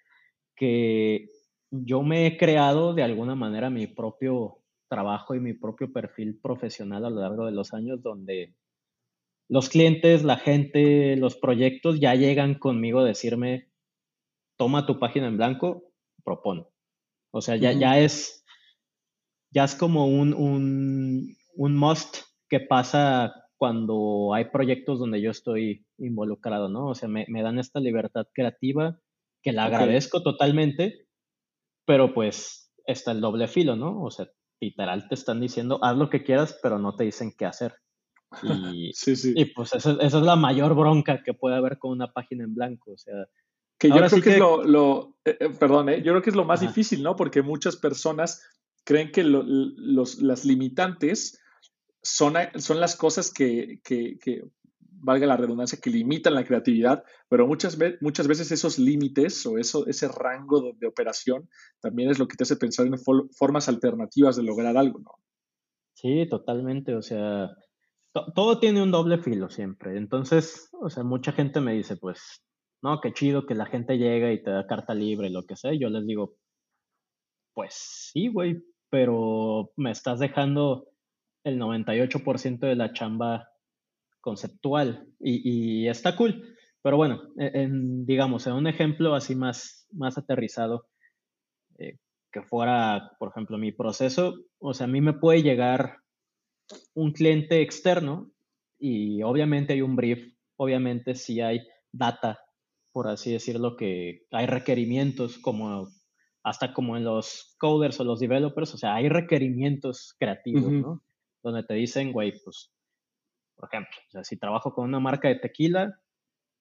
que yo me he creado de alguna manera mi propio trabajo y mi propio perfil profesional a lo largo de los años donde los clientes, la gente, los proyectos ya llegan conmigo a decirme, toma tu página en blanco, propone. O sea, ya, ya es, ya es como un, un, un, must que pasa cuando hay proyectos donde yo estoy involucrado, ¿no? O sea, me, me dan esta libertad creativa que la agradezco totalmente, pero pues está el doble filo, ¿no? O sea, literal te están diciendo, haz lo que quieras, pero no te dicen qué hacer. Y, sí, sí. y pues esa, esa, es la mayor bronca que puede haber con una página en blanco. O sea,
que yo creo que, es lo, eh, eh, perdón, eh, yo creo que es lo más difícil, ¿no? Porque muchas personas creen que los, las limitantes son, son las cosas que, valga la redundancia, que limitan la creatividad, pero muchas, muchas veces esos límites o eso, ese rango de, operación también es lo que te hace pensar en formas alternativas de lograr algo, ¿no?
Sí, totalmente, o sea, todo tiene un doble filo siempre. Entonces, o sea, mucha gente me dice, pues, no, qué chido que la gente llega y te da carta libre, lo que sea. Yo les digo, pues sí, güey, pero me estás dejando el 98% de la chamba conceptual y, está cool. Pero bueno, e, digamos, en un ejemplo así más, más aterrizado, eh, que fuera, por ejemplo, mi proceso, o sea, a mí me puede llegar un cliente externo y obviamente hay un brief, obviamente si hay data por así decirlo, que hay requerimientos como hasta como en los coders o los developers, o sea, hay requerimientos creativos, ¿no? Donde te dicen, güey, pues, por ejemplo, o sea, si trabajo con una marca de tequila,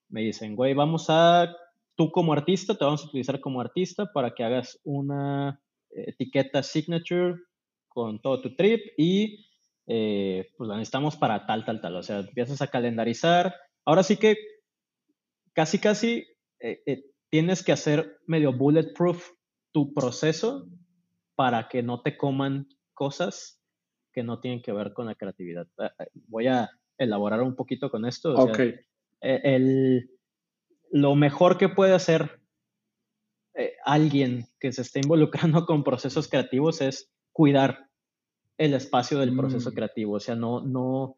me dicen, güey, vamos a, tú como artista, te vamos a utilizar como artista para que hagas una etiqueta signature con todo tu trip y eh, pues la necesitamos para tal, tal, tal. O sea, empiezas a calendarizar. Ahora sí que casi, casi eh, eh, tienes que hacer medio bulletproof tu proceso para que no te coman cosas que no tienen que ver con la creatividad. Ah, ah, voy a elaborar un poquito con esto. E, lo mejor que puede hacer eh, alguien que se esté involucrando con procesos creativos es cuidar el espacio del proceso mm. creativo, o sea, no, no,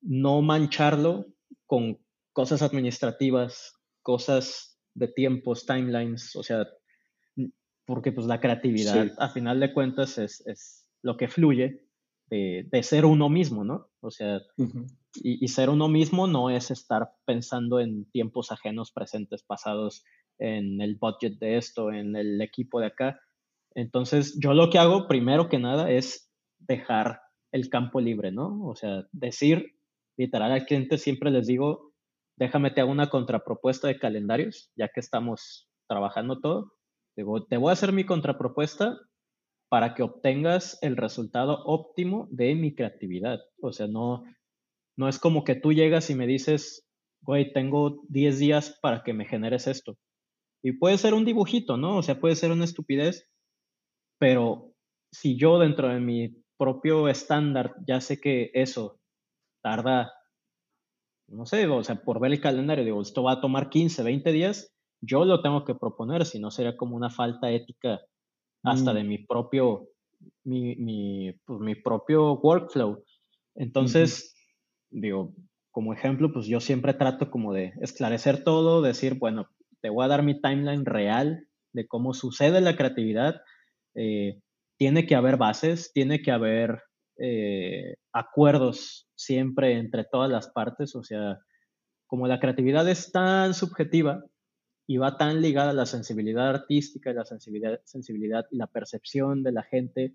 no mancharlo con cosas administrativas, cosas de tiempos, timelines, o sea, porque pues la creatividad a final de cuentas es, lo que fluye de, ser uno mismo, ¿no? O sea, y, ser uno mismo no es estar pensando en tiempos ajenos, presentes, pasados, en el budget de esto, en el equipo de acá. Entonces, yo lo que hago primero que nada es dejar el campo libre, ¿no? O sea, decir literal al cliente siempre les digo, déjame te hago una contrapropuesta de calendarios, ya que estamos trabajando todo. Te voy a hacer mi contrapropuesta para que obtengas el resultado óptimo de mi creatividad. O sea, no, no es como que tú llegas y me dices, güey, tengo 10 días para que me generes esto. Y puede ser un dibujito, ¿no? O sea, puede ser una estupidez, pero si yo dentro de mi propio estándar ya sé que eso tarda no sé, o sea, por ver el calendario, digo, esto va a tomar 15, 20 días, yo lo tengo que proponer, si no sería como una falta ética hasta mm. de mi propio, mi, mi, pues, mi propio workflow. Entonces, digo, como ejemplo, pues yo siempre trato como de esclarecer todo, decir, bueno, te voy a dar mi timeline real de cómo sucede la creatividad. Eh, tiene que haber bases, tiene que haber eh, acuerdos siempre entre todas las partes, o sea, como la creatividad es tan subjetiva, y va tan ligada a la sensibilidad artística y la sensibilidad, sensibilidad y la percepción de la gente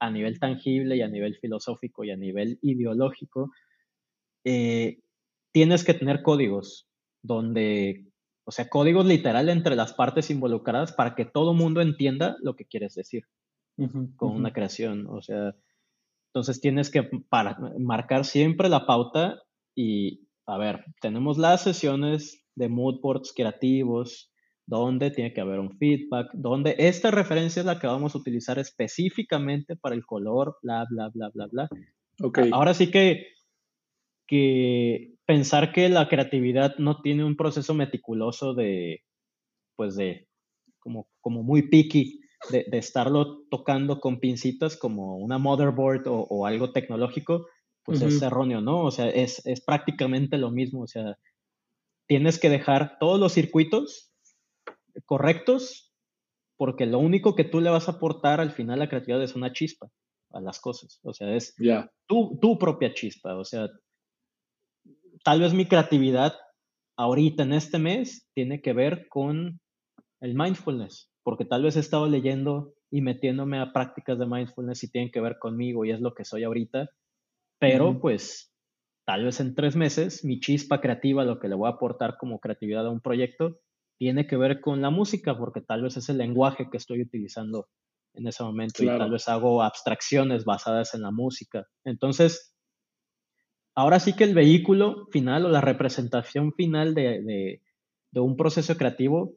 a nivel tangible y a nivel filosófico y a nivel ideológico, eh, tienes que tener códigos donde, o sea, códigos literal entre las partes involucradas para que todo mundo entienda lo que quieres decir con una creación. O sea, entonces tienes que para, marcar siempre la pauta y, a ver, tenemos las sesiones de mood boards creativos, donde tiene que haber un feedback, donde esta referencia es la que vamos a utilizar específicamente para el color, bla, bla, bla, bla, bla.
Okay.
Ahora sí que, que pensar que la creatividad no tiene un proceso meticuloso de, pues de, como, como muy picky, de, de estarlo tocando con pincitas como una motherboard o, o algo tecnológico, pues es erróneo, ¿no? O sea, es, es prácticamente lo mismo, o sea, tienes que dejar todos los circuitos correctos porque lo único que tú le vas a aportar al final a la creatividad es una chispa a las cosas. O sea, es tu, tu, propia chispa. O sea, tal vez mi creatividad ahorita en este mes tiene que ver con el mindfulness, porque tal vez he estado leyendo y metiéndome a prácticas de mindfulness y tienen que ver conmigo y es lo que soy ahorita, pero pues tal vez en tres meses mi chispa creativa, lo que le voy a aportar como creatividad a un proyecto, tiene que ver con la música, porque tal vez es el lenguaje que estoy utilizando en ese momento y tal vez hago abstracciones basadas en la música. Entonces, ahora sí que el vehículo final o la representación final de, de un proceso creativo,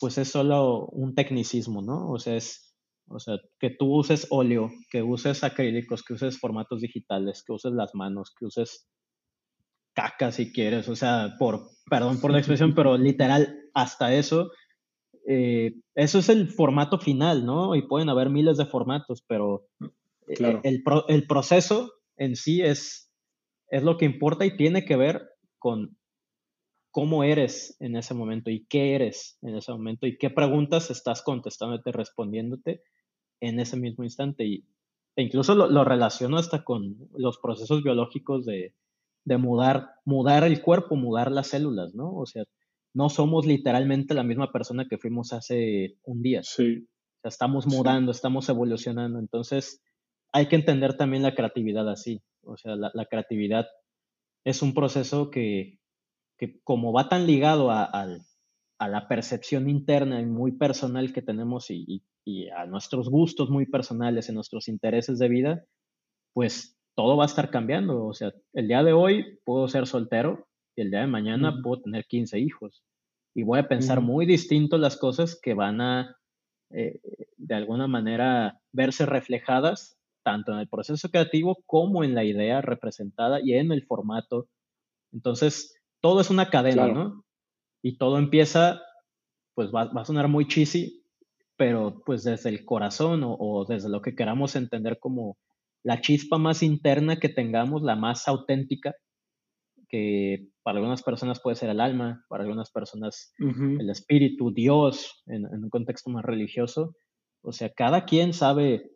pues es solo un tecnicismo, ¿no? O sea, es, o sea, que tú uses óleo, que uses acrílicos, que uses formatos digitales, que uses las manos, que uses caca si quieres, o sea, por, perdón por la expresión, pero literal, hasta eso, eh, eso es el formato final, ¿no? Y pueden haber miles de formatos, pero eh, el, el, proceso en sí es, es lo que importa y tiene que ver con cómo eres en ese momento y qué eres en ese momento y qué preguntas estás contestándote, respondiéndote en ese mismo instante. Y, e incluso lo, lo relaciono hasta con los procesos biológicos de, de mudar, mudar el cuerpo, mudar las células, ¿no? O sea, no somos literalmente la misma persona que fuimos hace un día.
Sí.
O sea, estamos mudando, estamos evolucionando. Entonces, hay que entender también la creatividad así. O sea, la, creatividad es un proceso que, que como va tan ligado a, a, la percepción interna y muy personal que tenemos y, y, a nuestros gustos muy personales, en nuestros intereses de vida, pues todo va a estar cambiando. O sea, el día de hoy puedo ser soltero y el día de mañana puedo tener 15 hijos. Y voy a pensar muy distinto las cosas que van a, eh, de alguna manera, verse reflejadas tanto en el proceso creativo como en la idea representada y en el formato. Entonces, todo es una cadena, ¿no? Y todo empieza, pues va, a sonar muy cheesy, pero pues desde el corazón o desde lo que queramos entender como la chispa más interna que tengamos, la más auténtica, que para algunas personas puede ser el alma, para algunas personas el espíritu, Dios, en, un contexto más religioso. O sea, cada quien sabe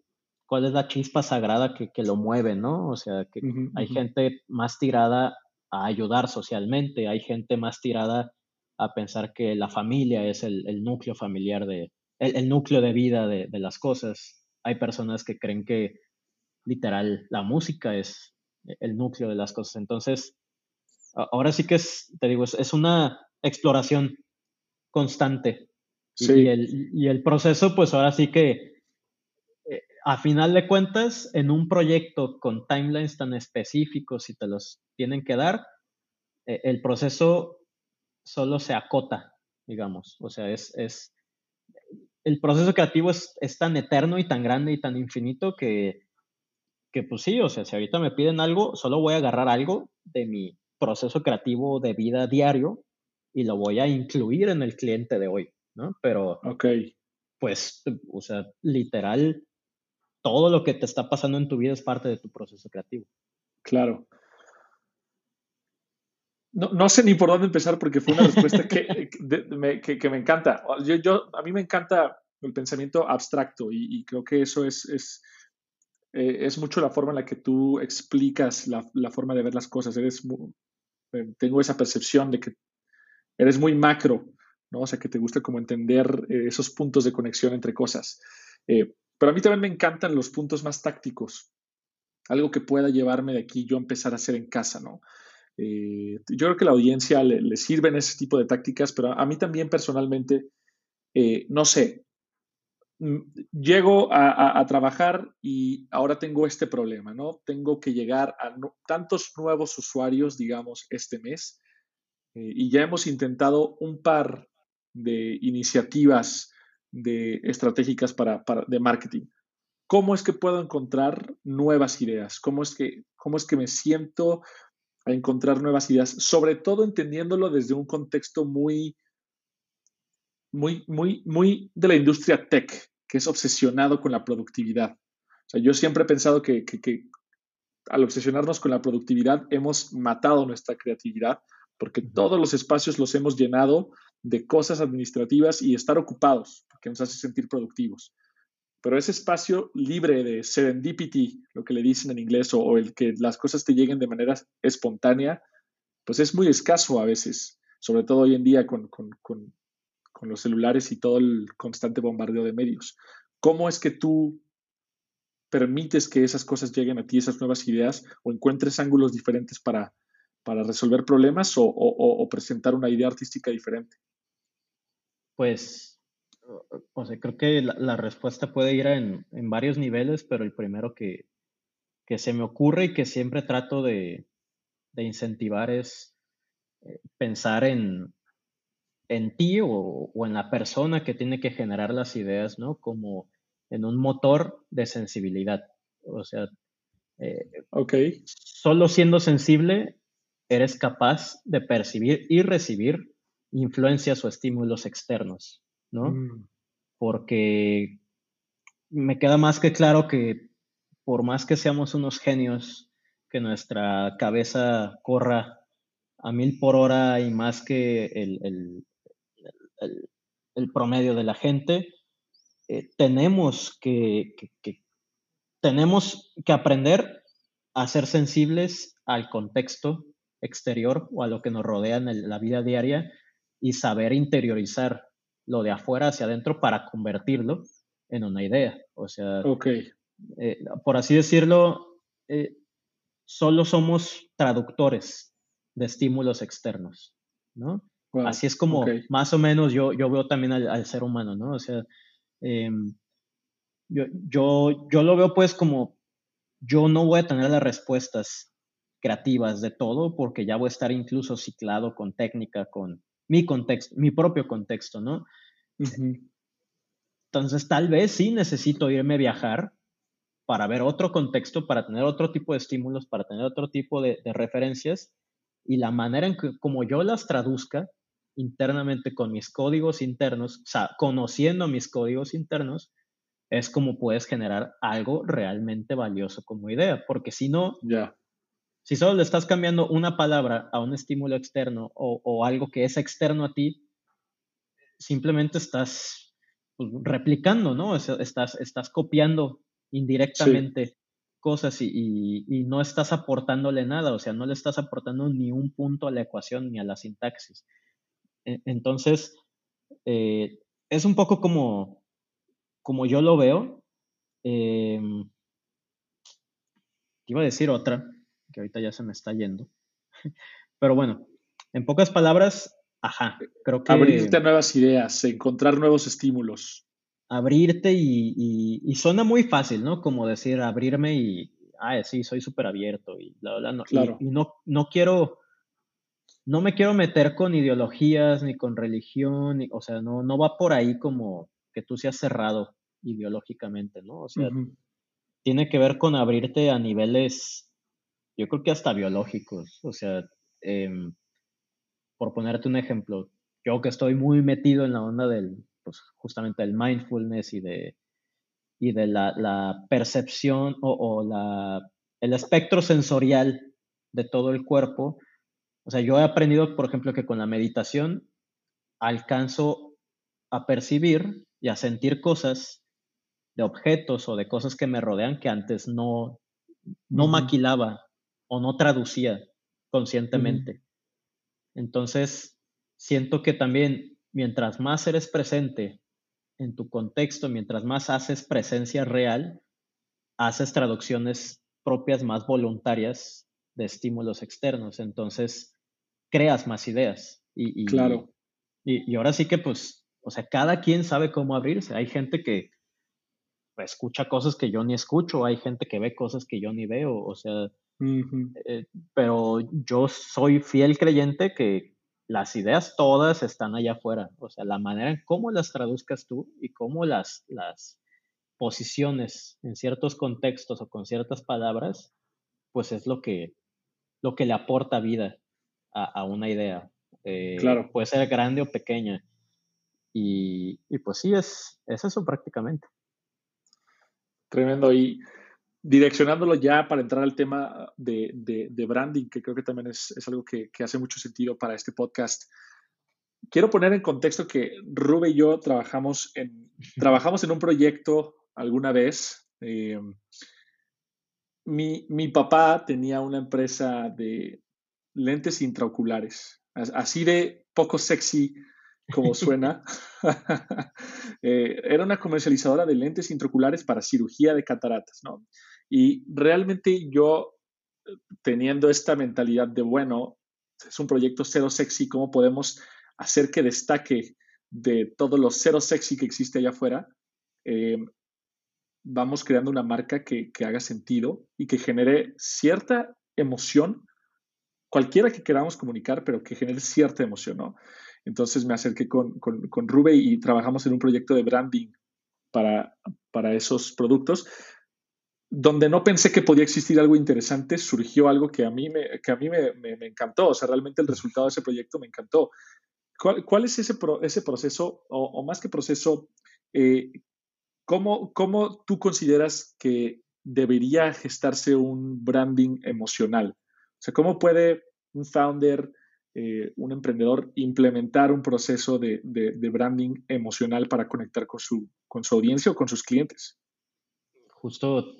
cuál es la chispa sagrada que, lo mueve, ¿no? O sea, que hay gente más tirada a ayudar socialmente, hay gente más tirada a pensar que la familia es el, núcleo familiar de, el, núcleo de vida de, de, las cosas. Hay personas que creen que literal, la música es el núcleo de las cosas. Entonces, ahora sí que es, te digo, es, una exploración constante. Y, el, proceso, pues ahora sí que, a final de cuentas, en un proyecto con timelines tan específicos y te los tienen que dar, eh, el proceso solo se acota, digamos. O sea, es, es el proceso creativo es, es, tan eterno y tan grande y tan infinito que que pues sí, o sea, si ahorita me piden algo, solo voy a agarrar algo de mi proceso creativo de vida diario y lo voy a incluir en el cliente de hoy, ¿no? Pero,
ok.
Pues, o sea, literal, todo lo que te está pasando en tu vida es parte de tu proceso creativo.
Claro. No, no sé ni por dónde empezar porque fue una respuesta que, me, que, me encanta. Yo, yo, a mí me encanta el pensamiento abstracto y, y creo que eso es, es eh, es mucho la forma en la que tú explicas la, forma de ver las cosas. Eres eh, tengo esa percepción de que eres muy macro, ¿no? O sea, que te gusta como entender eh, esos puntos de conexión entre cosas. Eh, pero a mí también me encantan los puntos más tácticos, algo que pueda llevarme de aquí yo a empezar a hacer en casa, ¿no? Eh, yo creo que la audiencia le, le, sirven ese tipo de tácticas, pero a mí también personalmente, no sé, mm, llego a, a, trabajar y ahora tengo este problema, ¿no? Tengo que llegar a tantos nuevos usuarios, digamos, este mes, y ya hemos intentado un par de iniciativas de estratégicas para, de marketing. ¿Cómo es que puedo encontrar nuevas ideas? ¿Cómo es, que, ¿Cómo es que me siento a encontrar nuevas ideas? Sobre todo entendiéndolo desde un contexto muy, muy, muy, muy de la industria tech, que es obsesionado con la productividad. O sea, yo siempre he pensado que, que, que al obsesionarnos con la productividad hemos matado nuestra creatividad porque todos los espacios los hemos llenado de cosas administrativas y estar ocupados, que nos hace sentir productivos. Pero ese espacio libre de serendipity, lo que le dicen en inglés, o, el que las cosas te lleguen de manera espontánea, pues es muy escaso a veces, sobre todo hoy en día con, con, con, los celulares y todo el constante bombardeo de medios. ¿Cómo es que tú permites que esas cosas lleguen a ti, esas nuevas ideas, o encuentres ángulos diferentes para, para resolver problemas o, presentar una idea artística diferente?
Pues, o sea, creo que la, respuesta puede ir en, varios niveles, pero el primero que, se me ocurre y que siempre trato de, incentivar es eh, pensar en, en ti o, en la persona que tiene que generar las ideas, ¿no? Como en un motor de sensibilidad. O sea,
eh,
solo siendo sensible eres capaz de percibir y recibir influencias o estímulos externos, ¿no? Mm. Porque me queda más que claro que por más que seamos unos genios, que nuestra cabeza corra a mil por hora y más que el, promedio de la gente, eh, tenemos que, tenemos que aprender a ser sensibles al contexto exterior o a lo que nos rodea en la vida diaria y saber interiorizar lo de afuera hacia adentro para convertirlo en una idea. O sea, eh, por así decirlo, eh, solo somos traductores de estímulos externos, ¿no? así es como más o menos yo, yo veo también al, ser humano, ¿no? O sea, em, yo, yo, yo lo veo pues como yo no voy a tener las respuestas creativas de todo, porque ya voy a estar incluso ciclado con técnica, con mi contexto, mi propio contexto, ¿no? Entonces, tal vez sí necesito irme a viajar para ver otro contexto, para tener otro tipo de estímulos, para tener otro tipo de, referencias y la manera en que, como yo las traduzca internamente con mis códigos internos, o sea, conociendo mis códigos internos, es como puedes generar algo realmente valioso como idea, porque si no,
ya
si solo le estás cambiando una palabra a un estímulo externo o, algo que es externo a ti, simplemente estás pues, replicando, ¿no? Estás, estás copiando indirectamente cosas y, no estás aportándole nada, o sea, no le estás aportando ni un punto a la ecuación ni a la sintaxis. E, entonces, eh, es un poco como, como yo lo veo. Eh, iba a decir otra, que ahorita ya se me está yendo. Pero bueno, en pocas palabras, ajá, creo que...
Abrirte a nuevas ideas, encontrar nuevos estímulos.
Abrirte y, y, suena muy fácil, ¿no? Como decir, abrirme y, ah, sí, soy súper abierto y bla, bla, no,
claro.
y, no, no quiero, no me quiero meter con ideologías ni con religión, o sea, no, no va por ahí como que tú seas cerrado ideológicamente, ¿no? O sea, tiene que ver con abrirte a niveles yo creo que hasta biológicos. O sea, em, por ponerte un ejemplo, yo que estoy muy metido en la onda del, pues justamente del mindfulness y de, y de la, percepción o, la, el espectro sensorial de todo el cuerpo. O sea, yo he aprendido, por ejemplo, que con la meditación alcanzo a percibir y a sentir cosas de objetos o de cosas que me rodean que antes no, no maquilaba o no traducía conscientemente. Entonces, siento que también mientras más eres presente en tu contexto, mientras más haces presencia real, haces traducciones propias más voluntarias de estímulos externos. Entonces, creas más ideas. Y,
claro.
Y, ahora sí que, pues, o sea, cada quien sabe cómo abrirse. Hay gente que escucha cosas que yo ni escucho, hay gente que ve cosas que yo ni veo, o sea, eh, pero yo soy fiel creyente que las ideas todas están allá afuera, o sea, la manera en cómo las traduzcas tú y cómo las, las posiciones en ciertos contextos o con ciertas palabras, pues es lo que, lo que le aporta vida a, una idea. Eh,
claro.
Puede ser grande o pequeña. Y, y pues sí, es, es eso prácticamente.
Tremendo. Y direccionándolo ya para entrar al tema de, branding, que creo que también es, algo que, hace mucho sentido para este podcast. Quiero poner en contexto que Rube y yo trabajamos en, trabajamos en un proyecto alguna vez. Eh, mi, mi, papá tenía una empresa de lentes intraoculares, así de poco sexy como suena. Eh, era una comercializadora de lentes intraoculares para cirugía de cataratas, ¿no? Y realmente yo, teniendo esta mentalidad de, bueno, es un proyecto cero sexy, ¿cómo podemos hacer que destaque de todos los cero sexy que existe allá afuera? Eh, vamos creando una marca que, que haga sentido y que genere cierta emoción, cualquiera que queramos comunicar, pero que genere cierta emoción, ¿no? Entonces me acerqué con, con, Rube y trabajamos en un proyecto de branding para, para esos productos. Donde no pensé que podía existir algo interesante, surgió algo que a mí me, que a mí me, me, encantó. O sea, realmente el resultado de ese proyecto me encantó. ¿Cuál, cuál es ese, ese proceso, o, más que proceso, eh, ¿cómo, ¿cómo tú consideras que debería gestarse un branding emocional? O sea, ¿cómo puede un founder eh, un emprendedor implementar un proceso de, branding emocional para conectar con su, con su audiencia o con sus clientes?
Justo,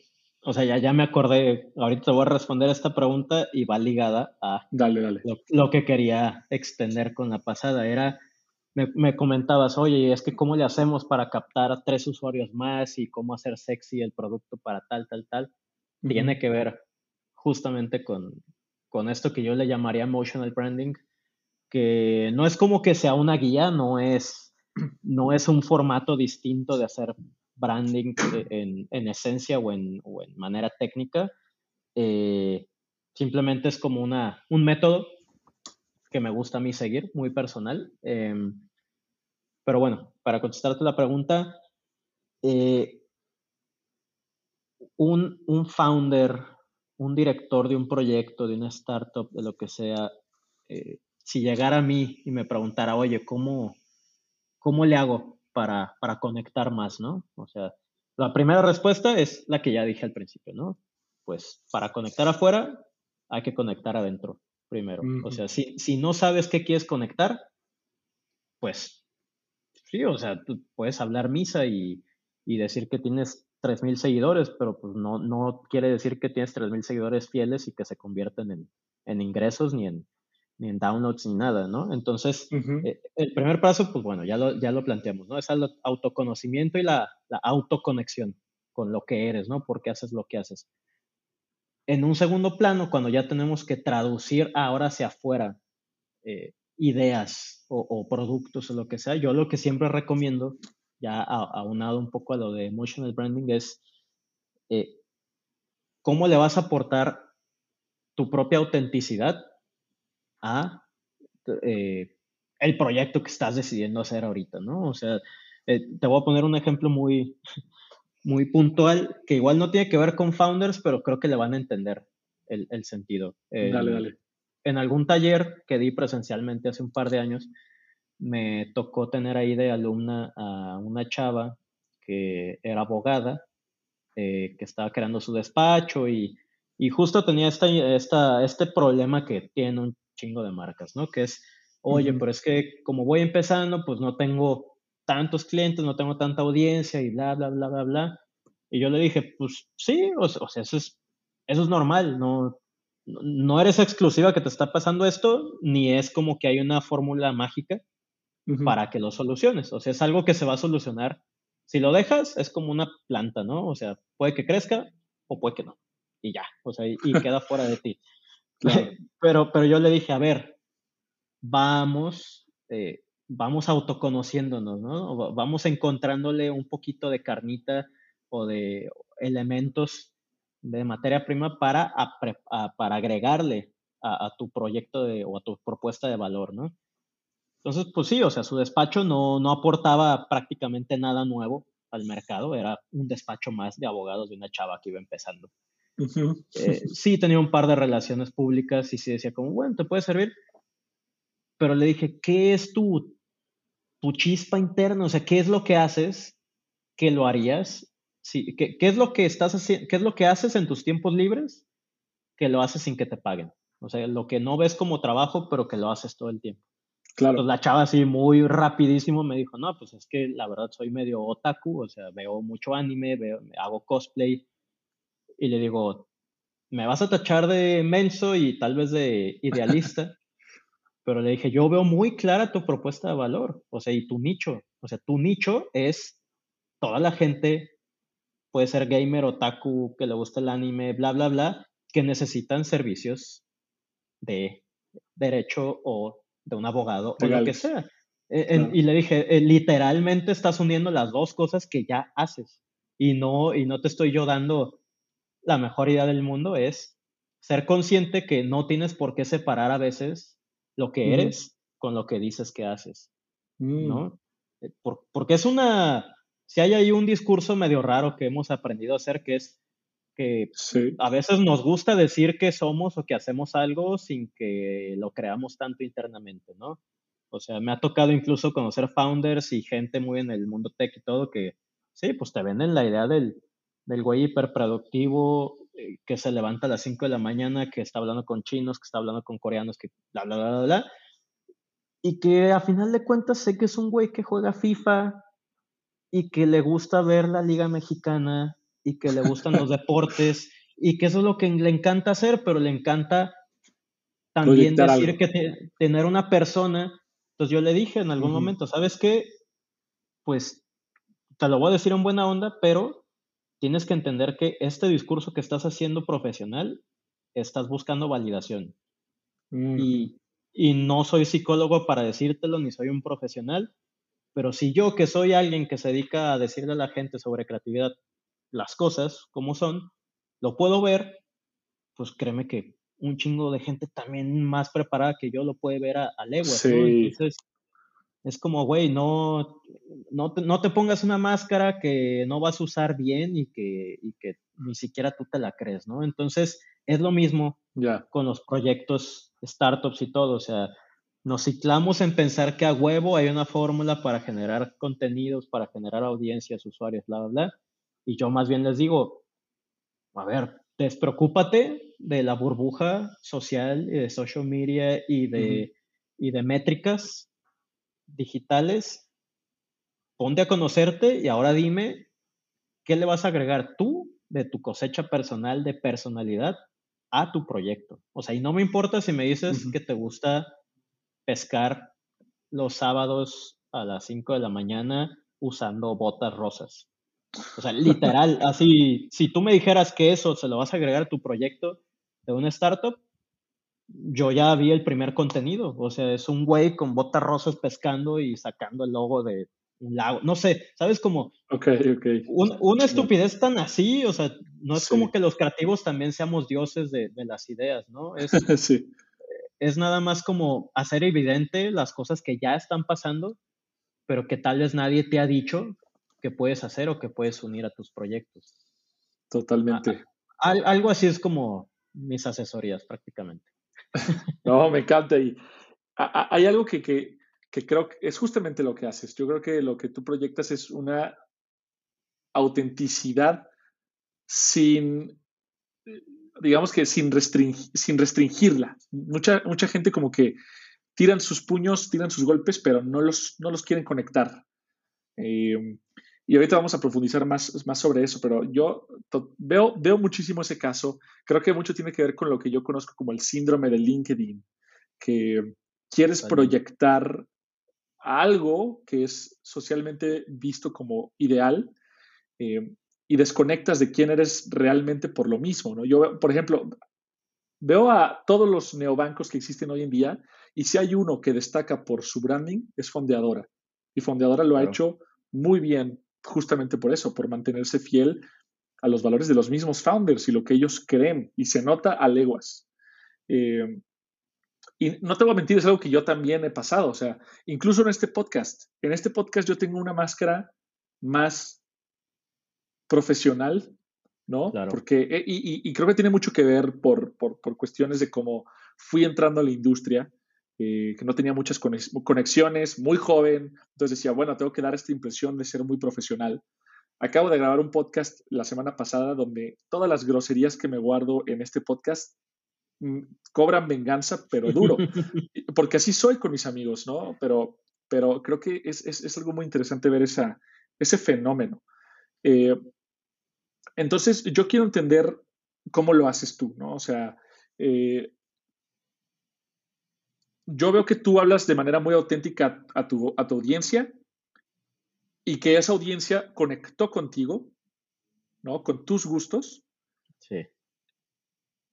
o sea, ya, ya me acordé, ahorita te voy a responder esta pregunta y va ligada a
dale, dale.
Lo, que quería extender con la pasada. Era, me, comentabas, oye, es que cómo le hacemos para captar a tres usuarios más y cómo hacer sexy el producto para tal, tal, tal. Tiene que ver justamente con, con esto que yo le llamaría emotional branding, que no es como que sea una guía, no es, no es un formato distinto de hacer branding en, en esencia o en, manera técnica. Eh, simplemente es como una, un método que me gusta a mí seguir, muy personal. Em, pero bueno, para contestarte la pregunta, eh, un, un founder un director de un proyecto, de una startup, de lo que sea, eh, si llegara a mí y me preguntara, oye, ¿cómo, cómo le hago para, para conectar más, no? O sea, la primera respuesta es la que ya dije al principio, ¿no? Pues para conectar afuera hay que conectar adentro primero. O sea, si, si no sabes qué quieres conectar, pues sí, o sea, tú puedes hablar misa y, y decir que tienes 3.000 seguidores, pero pues no, no quiere decir que tienes 3.000 seguidores fieles y que se convierten en, en ingresos ni en, ni en downloads ni nada, ¿no? Entonces, eh, el primer paso, pues bueno, ya lo, ya lo planteamos, ¿no? Es el autoconocimiento y la, la, autoconexión con lo que eres, ¿no? Porque haces lo que haces. En un segundo plano, cuando ya tenemos que traducir ahora hacia afuera eh, ideas o, o, productos o lo que sea, yo lo que siempre recomiendo ya aunado un poco a lo de emotional branding, es eh, cómo le vas a aportar tu propia autenticidad a eh, el proyecto que estás decidiendo hacer ahorita, ¿no? O sea, eh, te voy a poner un ejemplo muy, muy puntual, que igual no tiene que ver con founders, pero creo que le van a entender el, el sentido.
dale, dale.
En algún taller que di presencialmente hace un par de años, me tocó tener ahí de alumna a una chava que era abogada, eh, que estaba creando su despacho y, y justo tenía esta, esta, este problema que tiene un chingo de marcas, ¿no? Que es, oye, pero es que como voy empezando, pues no tengo tantos clientes, no tengo tanta audiencia y bla, bla, bla, bla, bla. Y yo le dije, pues sí, o, sea, eso es, eso es normal, no, no eres exclusiva que te está pasando esto, ni es como que hay una fórmula mágica para que lo soluciones. O sea, es algo que se va a solucionar. Si lo dejas, es como una planta, ¿no? O sea, puede que crezca o puede que no. Y ya, o sea, y, queda fuera de ti. Pero, pero yo le dije, a ver, vamos, eh, vamos autoconociéndonos, ¿no? Vamos encontrándole un poquito de carnita o de elementos de materia prima para, para agregarle a, tu proyecto de, o a tu propuesta de valor, ¿no? Entonces, pues sí, o sea, su despacho no, no aportaba prácticamente nada nuevo al mercado, era un despacho más de abogados de una chava que iba empezando. Eh, sí, tenía un par de relaciones públicas y sí decía como, bueno, te puede servir, pero le dije, ¿qué es tu, tu chispa interna? O sea, ¿qué es lo que haces que lo harías? Sí, ¿qué, ¿qué, es lo que estás haciendo? ¿Qué es lo que haces en tus tiempos libres que lo haces sin que te paguen? O sea, lo que no ves como trabajo, pero que lo haces todo el tiempo. Claro. Entonces la chava así muy rapidísimo me dijo, no, pues es que la verdad soy medio otaku, o sea, veo mucho anime, veo, hago cosplay. Y le digo, me vas a tachar de menso y tal vez de idealista, pero le dije, yo veo muy clara tu propuesta de valor, o sea, y tu nicho. O sea, tu nicho es toda la gente, puede ser gamer, otaku, que le gusta el anime, bla, bla, bla, que necesitan servicios de derecho o de un abogado o lo que sea. E, y le dije, eh, literalmente estás uniendo las dos cosas que ya haces y no, y no te estoy yo dando la mejor idea del mundo, es ser consciente que no tienes por qué separar a veces lo que eres con lo que dices que haces, mm. ¿no? Eh, porque es una, si hay ahí un discurso medio raro que hemos aprendido a hacer, que es que a veces nos gusta decir que somos o que hacemos algo sin que lo creamos tanto internamente, ¿no? O sea, me ha tocado incluso conocer founders y gente muy en el mundo tech y todo que, sí, pues te venden la idea del, del güey hiperproductivo eh, que se levanta a las 5 de la mañana, que está hablando con chinos, que está hablando con coreanos, que bla, bla, bla, bla, bla. Y que a final de cuentas sé que es un güey que juega FIFA y que le gusta ver la Liga Mexicana y que le gustan los deportes y que eso es lo que le encanta hacer, pero le encanta también decir que tener una persona. Entonces yo le dije en algún momento, ¿sabes qué? Pues te lo voy a decir en buena onda, pero tienes que entender que este discurso que estás haciendo profesional, estás buscando validación. Mm. Y, y no soy psicólogo para decírtelo, ni soy un profesional, pero si yo que soy alguien que se dedica a decirle a la gente sobre creatividad, las cosas como son, lo puedo ver, pues créeme que un chingo de gente también más preparada que yo lo puede ver a, a leguas, Entonces, es como, güey, no, no, te, no te pongas una máscara que no vas a usar bien y que, y que ni siquiera tú te la crees, ¿no? Entonces, es lo mismo con los proyectos, startups y todo, o sea, nos ciclamos en pensar que a huevo hay una fórmula para generar contenidos, para generar audiencias, usuarios, bla, bla, bla, y yo más bien les digo, a ver, despreocúpate de la burbuja social y de social media y de, y de métricas digitales. Ponte a conocerte y ahora dime qué le vas a agregar tú de tu cosecha personal de personalidad a tu proyecto. O sea, y no me importa si me dices que te gusta pescar los sábados a las 5 de la mañana usando botas rosas. O sea, literal, así, si tú me dijeras que eso se lo vas a agregar a tu proyecto de una startup, yo ya vi el primer contenido. O sea, es un güey con botas rosas pescando y sacando el logo de un lago. No sé, ¿sabes cómo?
Ok, ok.
una estupidez tan así, o sea, no es como que los creativos también seamos dioses de, de las ideas, ¿no? Es, sí. es nada más como hacer evidente las cosas que ya están pasando, pero que tal vez nadie te ha dicho que puedes hacer o que puedes unir a tus proyectos.
Totalmente.
algo así es como mis asesorías prácticamente.
no, me encanta. Y hay algo que, que, creo que es justamente lo que haces. Yo creo que lo que tú proyectas es una autenticidad sin, digamos que sin, sin restringirla. Mucha, mucha gente como que tiran sus puños, tiran sus golpes, pero no los, no los quieren conectar. Eh, y ahorita vamos a profundizar más, más sobre eso, pero yo veo, veo muchísimo ese caso. Creo que mucho tiene que ver con lo que yo conozco como el síndrome de LinkedIn, que quieres proyectar algo que es socialmente visto como ideal eh, y desconectas de quién eres realmente por lo mismo. ¿no? Yo, por ejemplo, veo a todos los neobancos que existen hoy en día y si hay uno que destaca por su branding es Fondeadora. Y Fondeadora lo ha hecho muy bien justamente por eso, por mantenerse fiel a los valores de los mismos founders y lo que ellos creen y se nota a leguas. Eh, y no te voy a mentir, es algo que yo también he pasado, o sea, incluso en este podcast, en este podcast yo tengo una máscara más profesional, ¿no? Porque, eh, y, creo que tiene mucho que ver por, por, cuestiones de cómo fui entrando a la industria, eh, que no tenía muchas conexiones, muy joven, entonces decía, bueno, tengo que dar esta impresión de ser muy profesional. Acabo de grabar un podcast la semana pasada donde todas las groserías que me guardo en este podcast mm, cobran venganza, pero duro, porque así soy con mis amigos, ¿no? Pero, pero creo que es, es, es algo muy interesante ver esa, ese fenómeno. Eh, entonces, yo quiero entender cómo lo haces tú, ¿no? O sea, eh, yo veo que tú hablas de manera muy auténtica a tu, a tu audiencia y que esa audiencia conectó contigo, ¿no? Con tus gustos.
Sí.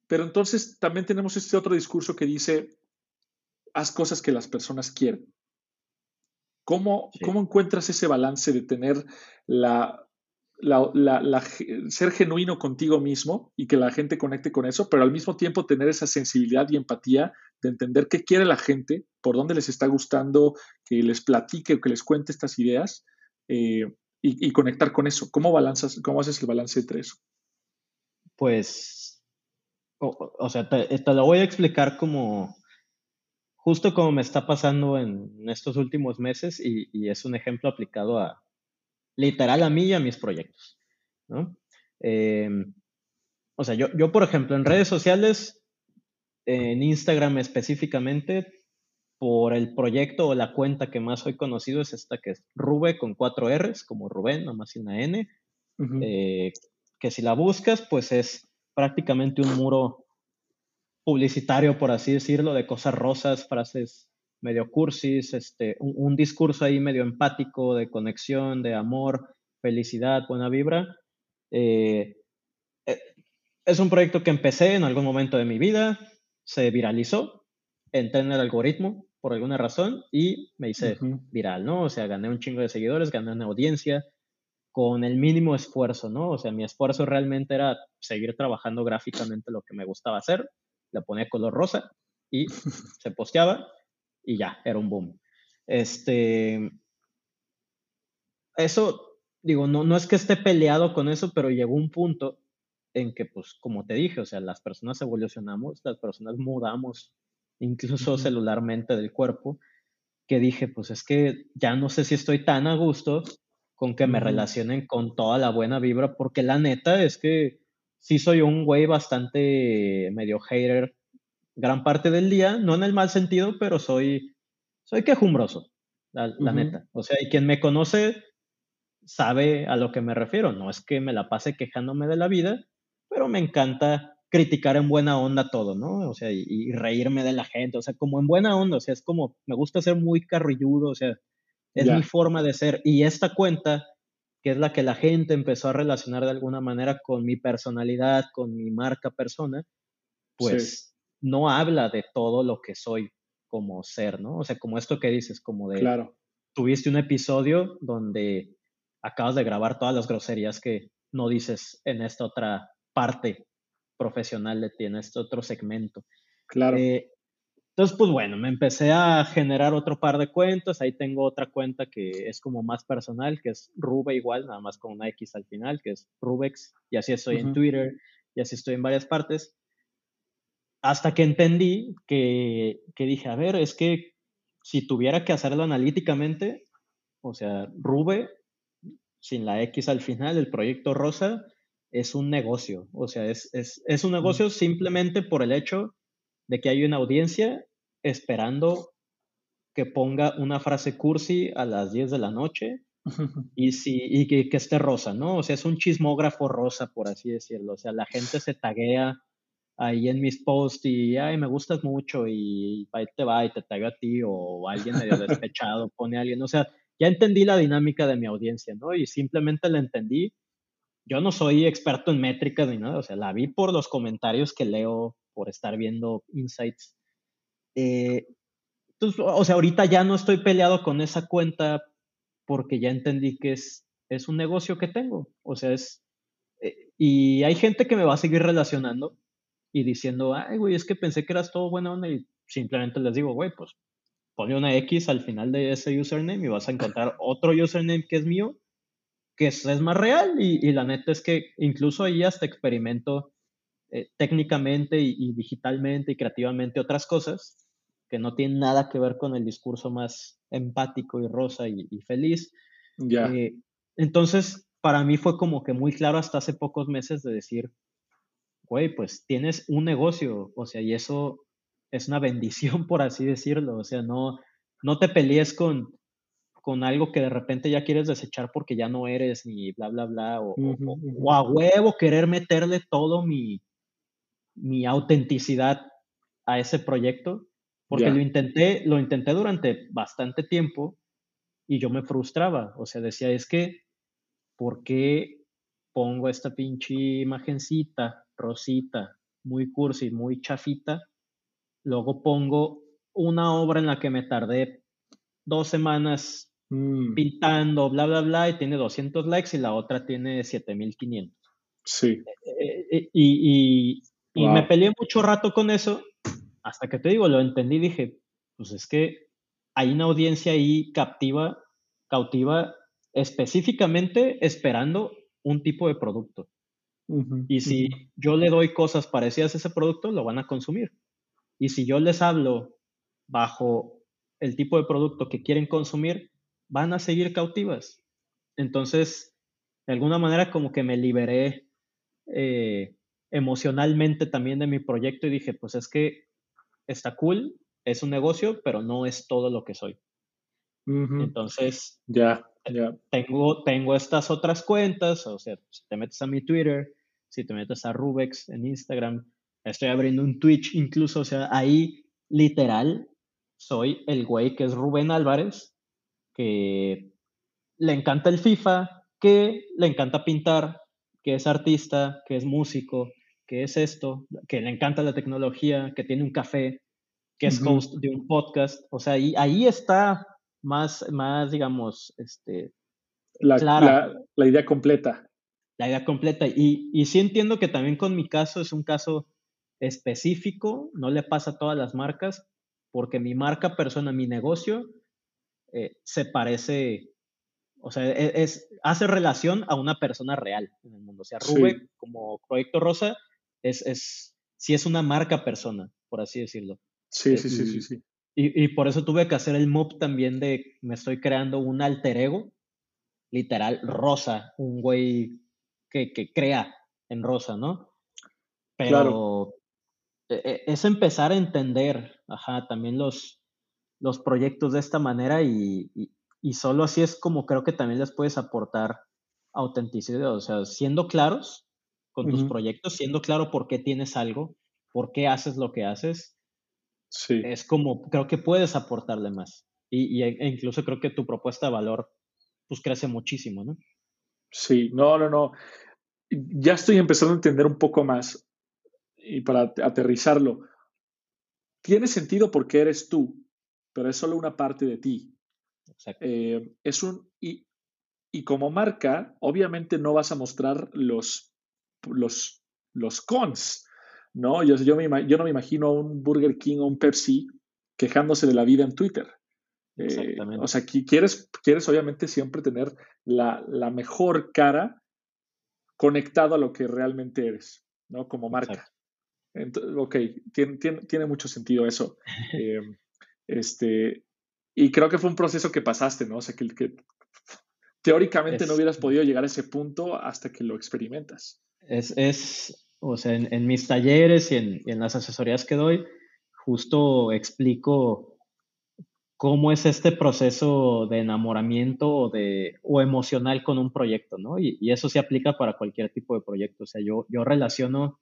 Pero entonces también tenemos este otro discurso que dice, haz cosas que las personas quieren. ¿Cómo, ¿Cómo encuentras ese balance de tener la la, ser genuino contigo mismo y que la gente conecte con eso, pero al mismo tiempo tener esa sensibilidad y empatía de entender qué quiere la gente, por dónde les está gustando, que les platique o que les cuente estas ideas eh, y, conectar con eso. ¿Cómo, balanzas, ¿Cómo haces el balance entre eso?
Pues, o, sea, te, lo voy a explicar como, justo como me está pasando en, estos últimos meses y es un ejemplo aplicado a, literal a mí y a mis proyectos. ¿no? Em, o sea, yo, yo, por ejemplo, en redes sociales, en Instagram específicamente, por el proyecto o la cuenta que más hoy conocido es esta que es Rube con cuatro R's, como Rubén, nomás y una N, eh, que si la buscas, pues es prácticamente un muro publicitario, por así decirlo, de cosas rosas, frases medio cursis, este, un, discurso ahí medio empático, de conexión, de amor, felicidad, buena vibra. Eh, eh, es un proyecto que empecé en algún momento de mi vida, se viralizó, entré en el algoritmo por alguna razón y me hice viral, ¿no? O sea, gané un chingo de seguidores, gané una audiencia con el mínimo esfuerzo, ¿no? O sea, mi esfuerzo realmente era seguir trabajando gráficamente lo que me gustaba hacer, le ponía color rosa y se posteaba y ya, era un boom. Este, eso, digo, no, no es que esté peleado con eso, pero llegó un punto en que, pues, como te dije, o sea, las personas evolucionamos, las personas mudamos, incluso celularmente del cuerpo, que dije, pues es que ya no sé si estoy tan a gusto con que me relacionen con toda la buena vibra, porque la neta es que sí soy un güey bastante medio hater gran parte del día, no en el mal sentido, pero soy, soy quejumbroso, la, neta. O sea, y quien me conoce sabe a lo que me refiero. No es que me la pase quejándome de la vida, pero me encanta criticar en buena onda todo, ¿no? O sea, y, reírme de la gente, o sea, como en buena onda, o sea, es como, me gusta ser muy carrilludo, o sea, es mi forma de ser. Y esta cuenta, que es la que la gente empezó a relacionar de alguna manera con mi personalidad, con mi marca persona, pues no habla de todo lo que soy como ser, ¿no? O sea, como esto que dices, como de...
Claro.
Tuviste un episodio donde acabas de grabar todas las groserías que no dices en esta otra parte profesional de ti, en este otro segmento.
Claro.
Eh, entonces, pues bueno, me empecé a generar otro par de cuentas. Ahí tengo otra cuenta que es como más personal, que es Rube igual, nada más con una X al final, que es Rubex. Y así estoy en Twitter, y así estoy en varias partes hasta que entendí que, dije, a ver, es que si tuviera que hacerlo analíticamente, o sea, Rube, sin la X al final, el proyecto Rosa, es un negocio. O sea, es, un negocio simplemente por el hecho de que hay una audiencia esperando que ponga una frase cursi a las 10 de la noche y, si, y que, que, esté rosa, ¿no? O sea, es un chismógrafo rosa, por así decirlo. O sea, la gente se taguea ahí en mis posts y, ay, me gustas mucho y ahí te va y te traigo a ti o alguien medio despechado pone a alguien, o sea, ya entendí la dinámica de mi audiencia, ¿no? Y simplemente la entendí. Yo no soy experto en métricas ni nada, o sea, la vi por los comentarios que leo, por estar viendo insights. Eh, entonces, o sea, ahorita ya no estoy peleado con esa cuenta porque ya entendí que es, es un negocio que tengo. O sea, es... Eh, y hay gente que me va a seguir relacionando y diciendo, ay, güey, es que pensé que eras todo buena onda y simplemente les digo, güey, pues pone una X al final de ese username y vas a encontrar otro username que es mío, que es, más real y, la neta es que incluso ahí hasta experimento eh, técnicamente y, digitalmente y creativamente otras cosas que no tienen nada que ver con el discurso más empático y rosa y, feliz.
Ya.
Eh, entonces, para mí fue como que muy claro hasta hace pocos meses de decir, güey, pues tienes un negocio, o sea, y eso es una bendición, por así decirlo, o sea, no, no te pelees con, con algo que de repente ya quieres desechar porque ya no eres, ni bla, bla, bla, o, a huevo querer meterle todo mi, mi autenticidad a ese proyecto, porque lo intenté, lo intenté durante bastante tiempo y yo me frustraba, o sea, decía, es que, ¿por qué pongo esta pinche imagencita rosita, muy cursi, muy chafita. Luego pongo una obra en la que me tardé dos semanas mm. pintando, bla, bla, bla, y tiene 200 likes y la otra tiene 7500.
Sí.
Eh, eh, eh, y, y, me peleé mucho rato con eso, hasta que te digo, lo entendí, dije, pues es que hay una audiencia ahí captiva, cautiva, específicamente esperando un tipo de producto y si yo le doy cosas parecidas a ese producto, lo van a consumir. Y si yo les hablo bajo el tipo de producto que quieren consumir, van a seguir cautivas. Entonces, de alguna manera como que me liberé eh, emocionalmente también de mi proyecto y dije, pues es que está cool, es un negocio, pero no es todo lo que soy. Entonces,
ya, ya.
Tengo, tengo estas otras cuentas, o sea, si te metes a mi Twitter, si te metes a Rubex en Instagram, estoy abriendo un Twitch incluso, o sea, ahí literal soy el güey que es Rubén Álvarez, que le encanta el FIFA, que le encanta pintar, que es artista, que es músico, que es esto, que le encanta la tecnología, que tiene un café, que es host de un podcast. O sea, ahí, ahí está más, más, digamos, este,
la, la idea completa
la idea completa. Y, y sí entiendo que también con mi caso es un caso específico, no le pasa a todas las marcas, porque mi marca persona, mi negocio, eh, se parece, o sea, e, es, hace relación a una persona real en el mundo. O sea, Rube, como Proyecto Rosa, es, es, sí es una marca persona, por así decirlo.
Sí, sí, sí, sí, sí.
Y, y, por eso tuve que hacer el move también de, me estoy creando un alter ego, literal, rosa, un güey que, crea en Rosa, ¿no? Pero e, e, es empezar a entender, ajá, también los, los proyectos de esta manera y, y, solo así es como creo que también les puedes aportar autenticidad, o sea, siendo claros con tus proyectos, siendo claro por qué tienes algo, por qué haces lo que haces,
sí.
es como creo que puedes aportarle más. Y, e incluso creo que tu propuesta de valor pues crece muchísimo, ¿no?
Sí, no, no, no. Ya estoy empezando a entender un poco más y para aterrizarlo. Tiene sentido porque eres tú, pero es solo una parte de ti. Eh, es un, y, y, como marca, obviamente no vas a mostrar los, los, los cons, ¿no? Yo, yo, me, yo no me imagino a un Burger King o un Pepsi quejándose de la vida en Twitter. Eh, o sea, quieres, quieres obviamente siempre tener la, mejor cara conectado a lo que realmente eres, ¿no? Como marca. ok, tiene, tiene, mucho sentido eso. Em, este, y creo que fue un proceso que pasaste, ¿no? O sea, que, que teóricamente no hubieras podido llegar a ese punto hasta que lo experimentas.
Es, es o sea, en, mis talleres y en, y en las asesorías que doy, justo explico cómo es este proceso de enamoramiento o, de, o emocional con un proyecto, ¿no? Y, eso se aplica para cualquier tipo de proyecto. O sea, yo, yo relaciono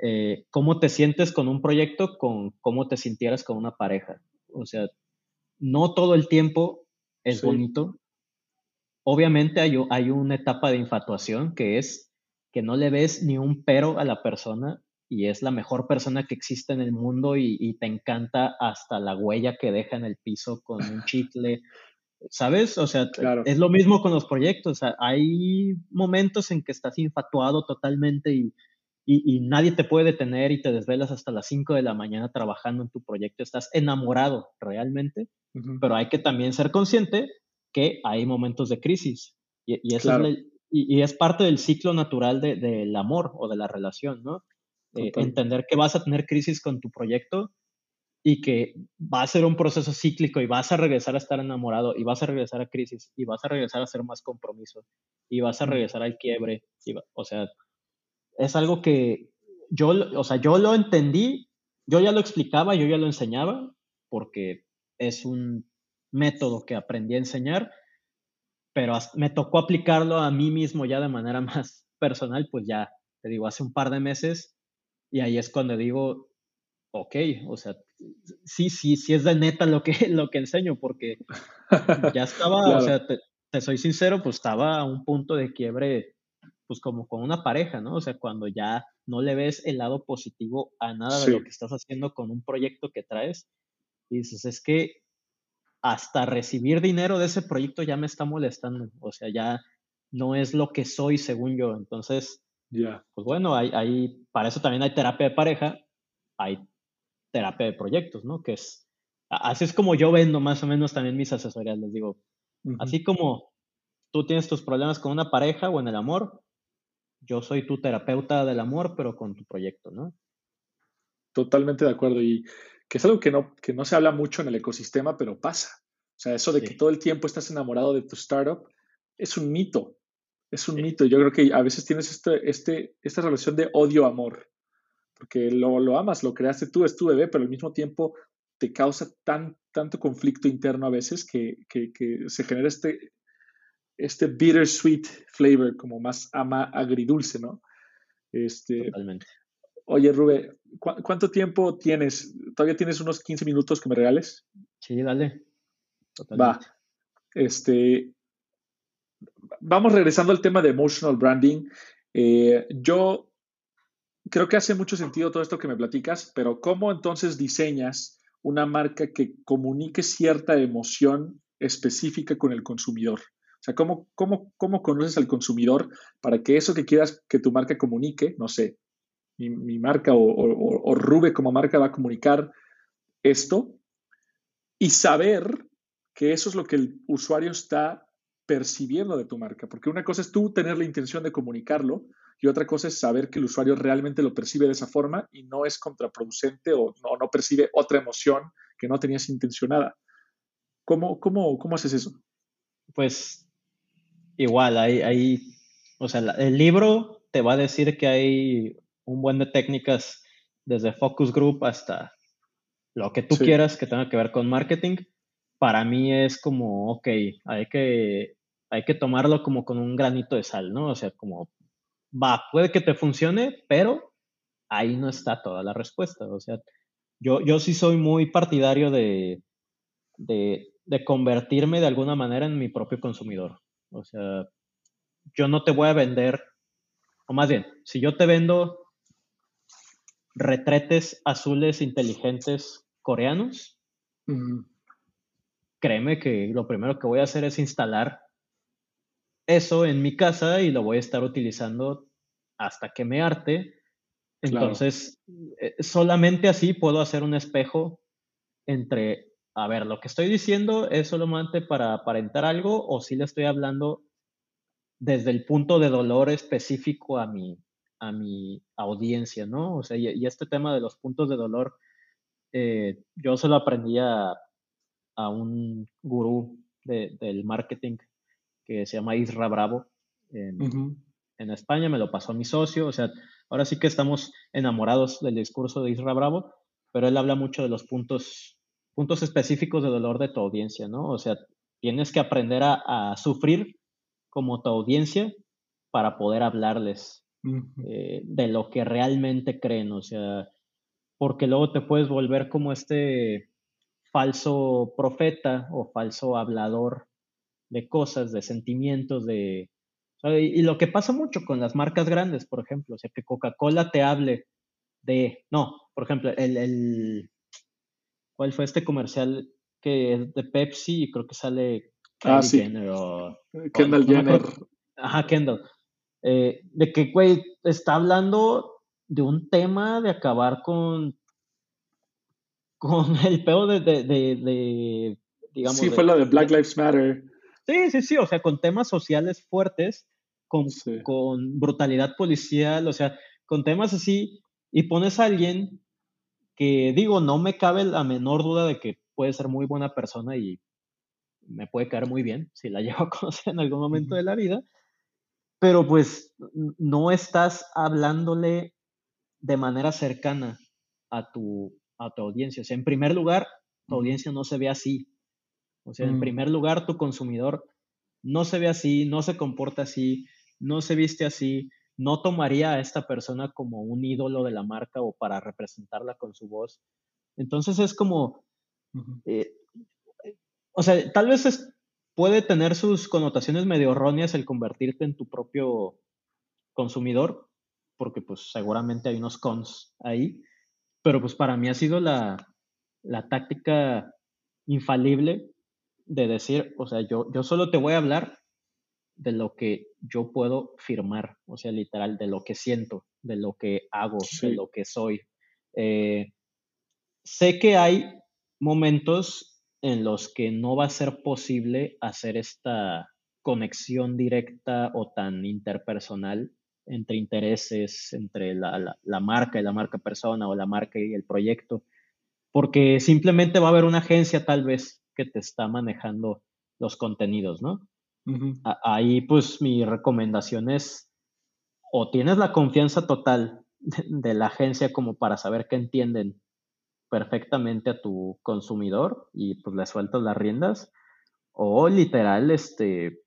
eh, cómo te sientes con un proyecto con cómo te sintieras con una pareja. O sea, no todo el tiempo es bonito. Obviamente hay, hay una etapa de infatuación que es que no le ves ni un pero a la persona y es la mejor persona que existe en el mundo y, te encanta hasta la huella que deja en el piso con un chicle. ¿Sabes? O sea, es lo mismo con los proyectos. hay momentos en que estás infatuado totalmente y, y, nadie te puede detener y te desvelas hasta las 5 de la mañana trabajando en tu proyecto. Estás enamorado realmente, pero hay que también ser consciente que hay momentos de crisis. Y, es, y, es parte del ciclo natural del amor o de la relación, ¿no? Eh, entender que vas a tener crisis con tu proyecto y que va a ser un proceso cíclico y vas a regresar a estar enamorado y vas a regresar a crisis y vas a regresar a hacer más compromiso y vas a regresar al quiebre. o sea, es algo que yo, o sea, yo lo entendí, yo ya lo explicaba, yo ya lo enseñaba, porque es un método que aprendí a enseñar, pero me tocó aplicarlo a mí mismo ya de manera más personal, pues ya, te digo, hace un par de meses, y ahí es cuando digo, ok, o sea, sí, sí, sí es de neta lo que, lo que enseño, porque ya estaba, o sea, te, te, soy sincero, pues estaba a un punto de quiebre, pues como con una pareja, ¿no? O sea, cuando ya no le ves el lado positivo a nada de lo que estás haciendo con un proyecto que traes, y dices, es que hasta recibir dinero de ese proyecto ya me está molestando, o sea, ya no es lo que soy según yo, entonces, ya. pues bueno, hay, hay, para eso también hay terapia de pareja, hay terapia de proyectos, ¿no? Que es, así es como yo vendo más o menos también mis asesorías, les digo, así como tú tienes tus problemas con una pareja o en el amor, yo soy tu terapeuta del amor, pero con tu proyecto, ¿no?
Totalmente de acuerdo. Y que es algo que no, que no se habla mucho en el ecosistema, pero pasa. O sea, eso de que todo el tiempo estás enamorado de tu startup es un mito. Es un mito. Yo creo que a veces tienes este, este, esta relación de odio-amor, porque lo, lo, amas, lo creaste tú, es tu bebé, pero al mismo tiempo te causa tan, tanto conflicto interno a veces que, que, que se genera este, este bittersweet flavor, como más ama agridulce, ¿no? Este, Totalmente. Oye, Rube, ¿cuánto tiempo tienes? ¿Todavía tienes unos 15 minutos que me regales?
Sí, dale.
Va. Este, vamos regresando al tema de emotional branding. Eh, yo creo que hace mucho sentido todo esto que me platicas, pero ¿cómo entonces diseñas una marca que comunique cierta emoción específica con el consumidor? O sea, ¿cómo, cómo, cómo conoces al consumidor para que eso que quieras que tu marca comunique, no sé, mi, marca o, Rube como marca va a comunicar esto y saber que eso es lo que el usuario está percibiendo de tu marca. Porque una cosa es tú tener la intención de comunicarlo y otra cosa es saber que el usuario realmente lo percibe de esa forma y no es contraproducente o no, no percibe otra emoción que no tenías intencionada. ¿Cómo, cómo, cómo haces eso?
Pues igual, hay, hay, o sea, el libro te va a decir que hay un buen de técnicas desde focus group hasta lo que tú quieras que tenga que ver con marketing, para mí es como, ok, hay que, hay que tomarlo como con un granito de sal, ¿no? O sea, como, va, puede que te funcione, pero ahí no está toda la respuesta. O sea, yo, yo sí soy muy partidario de, de, de convertirme de alguna manera en mi propio consumidor. O sea, yo no te voy a vender, o más bien, si yo te vendo retretes azules inteligentes coreanos, créeme que lo primero que voy a hacer es instalar eso en mi casa y lo voy a estar utilizando hasta que me arte. Entonces, eh, solamente así puedo hacer un espejo entre, a ver, lo que estoy diciendo es solamente para aparentar algo o si le estoy hablando desde el punto de dolor específico a mi, a mi audiencia, ¿no? O sea, y, este tema de los puntos de dolor, eh, yo se lo aprendí a, un gurú del marketing que se llama Isra Bravo. En, en, España me lo pasó mi socio, o sea, ahora sí que estamos enamorados del discurso de Isra Bravo, pero él habla mucho de los puntos, puntos específicos de dolor de tu audiencia, ¿no? O sea, tienes que aprender a, a sufrir como tu audiencia para poder hablarles eh, de lo que realmente creen, o sea, porque luego te puedes volver como este falso profeta o falso hablador de cosas, de sentimientos, de... Y lo que pasa mucho con las marcas grandes, por ejemplo, o sea, que Coca-Cola te hable de, no, por ejemplo, el, el, ¿cuál fue este comercial que es de Pepsi y creo que sale
ah, sí. Kendall Jenner.
ajá, Kendall. Eh, de que, güey, está hablando de un tema de acabar con con el peor de, de, de, digamos...
Sí, fue lo de Black Lives Matter.
Sí, sí, sí, o sea, con temas sociales fuertes, con, con brutalidad policial, o sea, con temas así, y pones a alguien que, digo, no me cabe la menor duda de que puede ser muy buena persona y me puede caer muy bien si la llevo a conocer en algún momento de la vida, pero pues no estás hablándole de manera cercana a tu, a tu audiencia. O sea, en primer lugar, tu audiencia no se ve así. O sea, en mm. primer lugar, tu consumidor no se ve así, no se comporta así, no se viste así, no tomaría a esta persona como un ídolo de la marca o para representarla con su voz. Entonces es como, eh, o sea, tal vez puede tener sus connotaciones medio erróneas el convertirte en tu propio consumidor, porque pues seguramente hay unos cons ahí, pero pues para mí ha sido la, táctica infalible de decir, o sea, yo, yo solo te voy a hablar de lo que yo puedo firmar, o sea, literal, de lo que siento, de lo que hago, de lo que soy. Eh, sé que hay momentos en los que no va a ser posible hacer esta conexión directa o tan interpersonal entre intereses, entre la, marca y la marca persona o la marca y el proyecto, porque simplemente va a haber una agencia tal vez que te está manejando los contenidos, ¿no? Ahí pues mi recomendación es o tienes la confianza total de, la agencia como para saber que entienden perfectamente a tu consumidor y pues le sueltas las riendas o literal este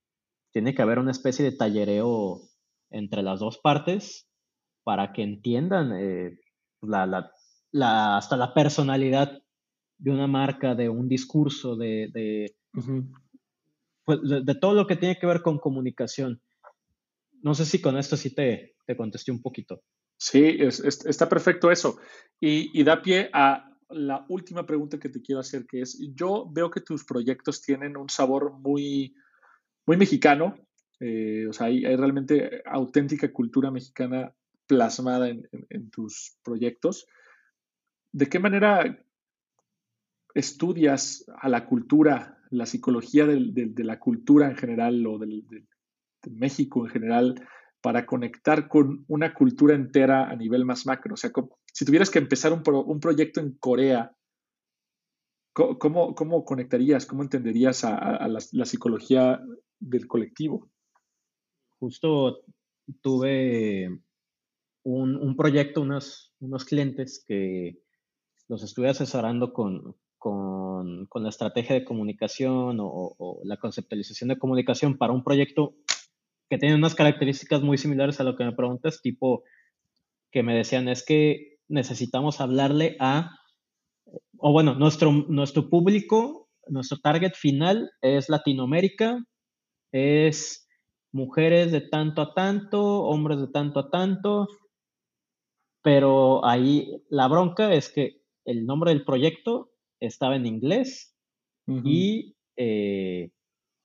tiene que haber una especie de tallereo entre las dos partes para que entiendan eh, la, la, hasta la personalidad de una marca, de un discurso, de, de, pues, de, todo lo que tiene que ver con comunicación. No sé si con esto sí te, te contesté un poquito.
Sí, está perfecto eso. Y, da pie a la última pregunta que te quiero hacer, que es, yo veo que tus proyectos tienen un sabor muy, muy mexicano, eh, o sea, hay, realmente auténtica cultura mexicana plasmada en, tus proyectos. ¿De qué manera estudias a la cultura, la psicología de la cultura en general o de México en general para conectar con una cultura entera a nivel más macro? O sea, si tuvieras que empezar un, proyecto en Corea, ¿cómo, cómo conectarías, cómo entenderías a, la, psicología del colectivo?
justo tuve un, proyecto, unos, unos clientes que los estuve asesorando con, con, la estrategia de comunicación o, la conceptualización de comunicación para un proyecto que tiene unas características muy similares a lo que me preguntas, tipo que me decían es que necesitamos hablarle a, o bueno, nuestro, nuestro público, nuestro target final es Latinoamérica, es mujeres de tanto a tanto, hombres de tanto a tanto, pero ahí la bronca es que el nombre del proyecto estaba en inglés y, eh,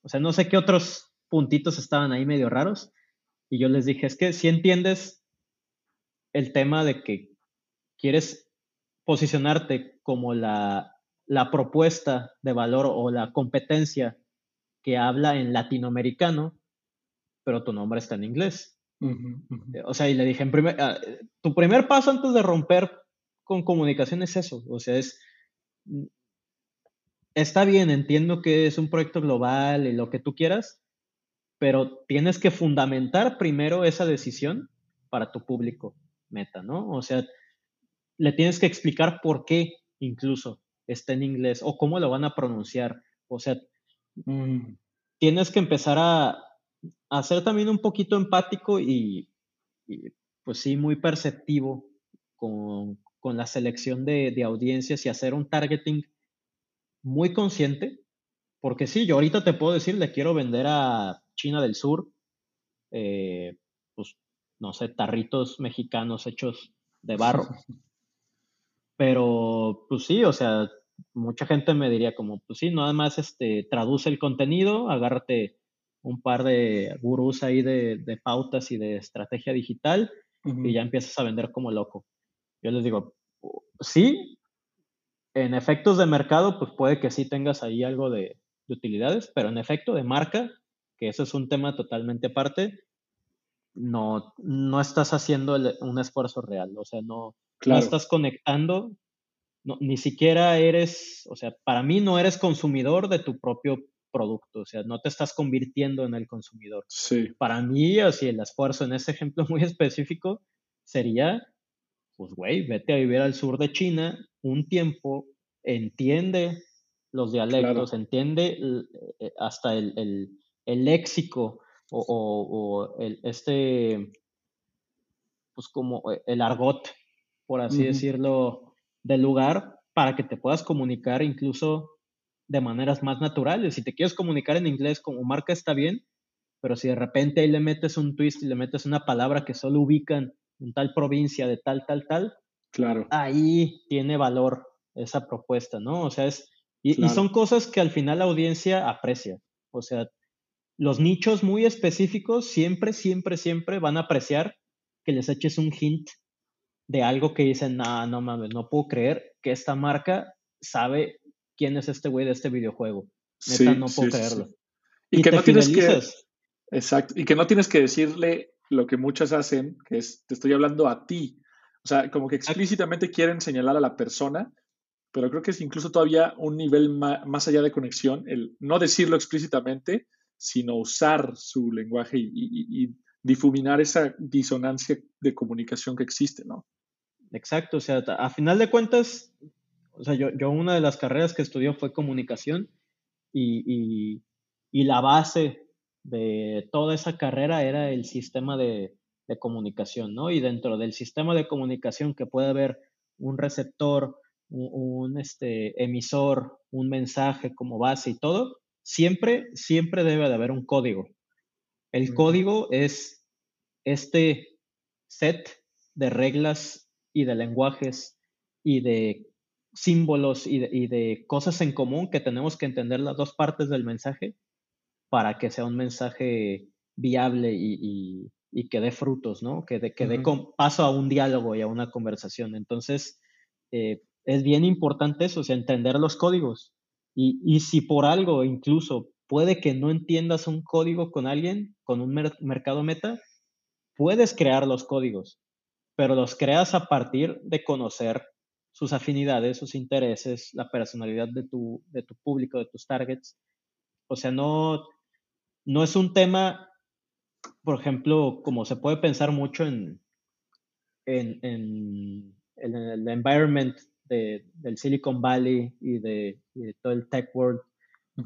o sea, no sé qué otros puntitos estaban ahí medio raros. Y yo les dije, es que si entiendes el tema de que quieres posicionarte como la, la propuesta de valor o la competencia que habla en latinoamericano, pero tu nombre está en inglés. Eh, o sea, y le dije, en primer, ah, tu primer paso antes de romper con comunicación es eso. O sea, es, está bien, entiendo que es un proyecto global y lo que tú quieras, pero tienes que fundamentar primero esa decisión para tu público meta, ¿no? O sea, le tienes que explicar por qué incluso está en inglés o cómo lo van a pronunciar. O sea, mm. tienes que empezar a, a ser también un poquito empático y, pues sí, muy perceptivo con, la selección de, audiencias y hacer un targeting muy consciente, porque sí, yo ahorita te puedo decir, le quiero vender a China del Sur, eh, pues, no sé, tarritos mexicanos hechos de barro. Pero, pues sí, o sea, mucha gente me diría como, pues sí, nada más este, traduce el contenido, agárrate un par de gurús ahí de, pautas y de estrategia digital y ya empiezas a vender como loco. Yo les digo, sí, en efectos de mercado, pues puede que sí tengas ahí algo de, utilidades, pero en efecto de marca, que eso es un tema totalmente aparte, no, no estás haciendo un esfuerzo real, o sea, no, no estás conectando, ni siquiera eres, o sea, para mí no eres consumidor de tu propio producto, o sea, no te estás convirtiendo en el consumidor.
Sí.
Para mí, así el esfuerzo en ese ejemplo muy específico sería, pues, güey, vete a vivir al sur de China un tiempo, entiende los dialectos, entiende eh, hasta el, léxico o, el, este, pues como eh, el argot, por así decirlo, del lugar, para que te puedas comunicar incluso de maneras más naturales. Si te quieres comunicar en inglés como marca está bien, pero si de repente ahí le metes un twist y le metes una palabra que solo ubican en tal provincia de tal, tal, tal,
claro.
ahí tiene valor esa propuesta, ¿no? O sea, es, y, son cosas que al final la audiencia aprecia. O sea, los nichos muy específicos siempre, siempre, siempre van a apreciar que les eches un hint de algo que dicen, no, no mames, no puedo creer que esta marca sabe quién es este güey de este videojuego. Neta, no puedo creerlo.
y, que no tienes que. Exacto. Y que no tienes que decirle lo que muchas hacen, que es, te estoy hablando a ti. O sea, como que explícitamente quieren señalar a la persona, pero creo que es incluso todavía un nivel más, allá de conexión, el no decirlo explícitamente, sino usar su lenguaje y, difuminar esa disonancia de comunicación que existe, ¿no?
Exacto, o sea, a final de cuentas, o sea, yo, yo una de las carreras que estudió fue comunicación y, la base de toda esa carrera era el sistema de, comunicación, ¿no? Y dentro del sistema de comunicación que puede haber un receptor, un, este, emisor, un mensaje como base y todo, siempre, siempre debe de haber un código. El código es este set de reglas y de lenguajes y de símbolos y de, cosas en común que tenemos que entender las dos partes del mensaje para que sea un mensaje viable y, que dé frutos, ¿no? Que dé, que dé paso a un diálogo y a una conversación. Entonces, eh, es bien importante eso, o sea, entender los códigos. Y, si por algo incluso puede que no entiendas un código con alguien, con un mercado meta, puedes crear los códigos, pero los creas a partir de conocer sus afinidades, sus intereses, la personalidad de tu, de tu público, de tus targets. O sea, no, no es un tema, por ejemplo, como se puede pensar mucho en, en, en, el environment de, del Silicon Valley y de, todo el tech world,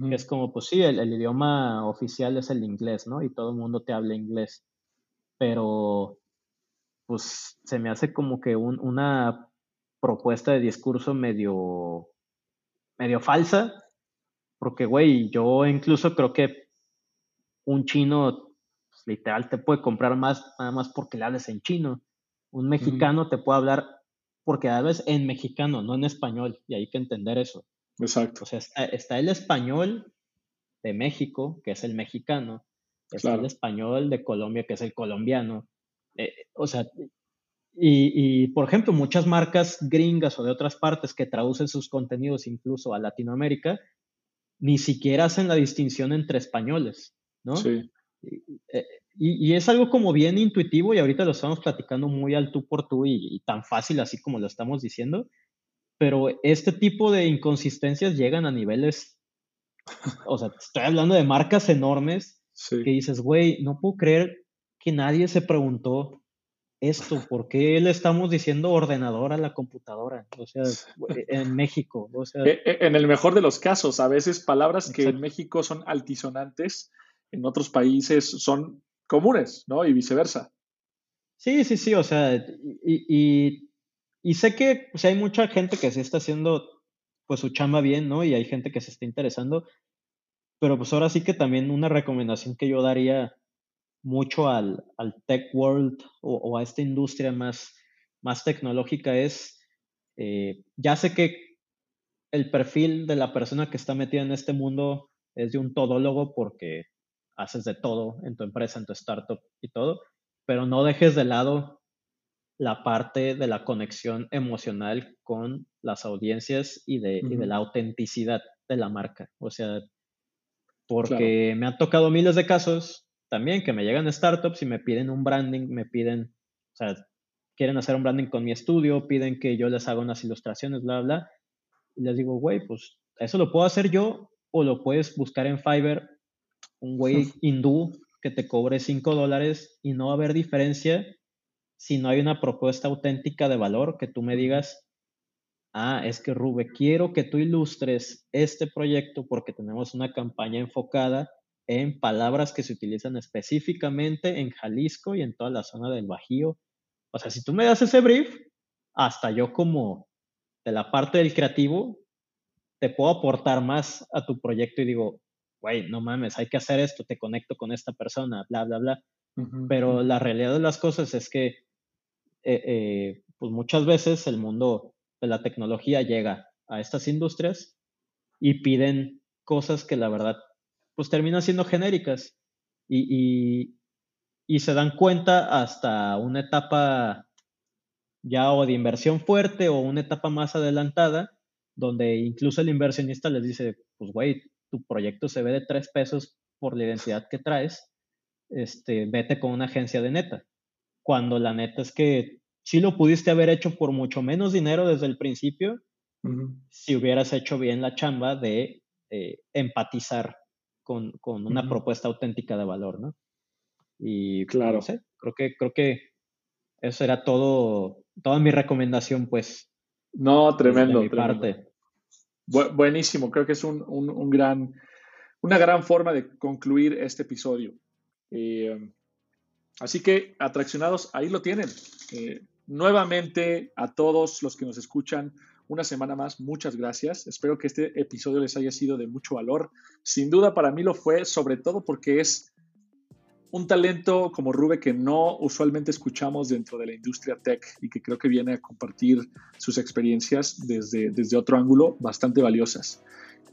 que es como, pues sí, el, idioma oficial es el inglés, ¿no? Y todo el mundo te habla inglés. Pero, pues se me hace como que un, una propuesta de discurso medio, medio falsa, porque, güey, yo incluso creo que un chino pues, literal te puede comprar más nada más porque le hables en chino. Un mexicano te puede hablar porque hablas en mexicano, no en español, y hay que entender eso.
Exacto.
O sea, está, el español de México, que es el mexicano, está el español de Colombia, que es el colombiano. Eh, o sea, y, por ejemplo, muchas marcas gringas o de otras partes que traducen sus contenidos incluso a Latinoamérica, ni siquiera hacen la distinción entre españoles, ¿no?
Sí.
Eh, y, es algo como bien intuitivo y ahorita lo estamos platicando muy al tú por tú y, tan fácil así como lo estamos diciendo, pero este tipo de inconsistencias llegan a niveles, o sea, estoy hablando de marcas enormes que dices, güey, no puedo creer que nadie se preguntó esto? ¿Por qué le estamos diciendo ordenador a la computadora? O sea, e, en México. O sea,
e, e, en el mejor de los casos, a veces palabras que en México son altisonantes, en otros países son comunes, ¿no? Y viceversa.
Sí, sí, sí, o sea, y, y, sé que hay mucha gente que se está haciendo pues su chamba bien, ¿no? Y hay gente que se está interesando, pero pues ahora sí que también una recomendación que yo daría mucho al, al tech world o, a esta industria más, más tecnológica es, eh, ya sé que el perfil de la persona que está metida en este mundo es de un todólogo porque haces de todo en tu empresa, en tu startup y todo, pero no dejes de lado la parte de la conexión emocional con las audiencias y de, y de la autenticidad de la marca. O sea, porque me han tocado miles de casos también que me llegan startups y me piden un branding, me piden, o sea, quieren hacer un branding con mi estudio, piden que yo les haga unas ilustraciones, bla, bla. Y les digo, güey, pues eso lo puedo hacer yo o lo puedes buscar en Fiverr, un güey hindú que te cobre 5 dólares y no va a haber diferencia si no hay una propuesta auténtica de valor que tú me digas, ah, es que Rube, quiero que tú ilustres este proyecto porque tenemos una campaña enfocada en palabras que se utilizan específicamente en Jalisco y en toda la zona del Bajío. O sea, si tú me das ese brief, hasta yo como de la parte del creativo, te puedo aportar más a tu proyecto y digo, güey, no mames, hay que hacer esto, te conecto con esta persona, bla, bla, bla. Pero la realidad de las cosas es que, eh, eh, pues muchas veces el mundo de la tecnología llega a estas industrias y piden cosas que la verdad, pues terminan siendo genéricas y, y se dan cuenta hasta una etapa ya o de inversión fuerte o una etapa más adelantada, donde incluso el inversionista les dice, pues güey, tu proyecto se ve de tres pesos por la identidad que traes, este, vete con una agencia de neta. Cuando la neta es que sí lo pudiste haber hecho por mucho menos dinero desde el principio, si hubieras hecho bien la chamba de eh, empatizar con, con una propuesta auténtica de valor, ¿no? Y claro, no sé, creo que, creo que eso era todo, toda mi recomendación, pues.
No, tremendo. mi parte buenísimo, creo que es un, gran, una gran forma de concluir este episodio. Eh, así que, atraccionados, ahí lo tienen. Eh, nuevamente, a todos los que nos escuchan, una semana más, muchas gracias. Espero que este episodio les haya sido de mucho valor. Sin duda para mí lo fue, sobre todo porque es un talento como Rube que no usualmente escuchamos dentro de la industria tech y que creo que viene a compartir sus experiencias desde, desde otro ángulo bastante valiosas.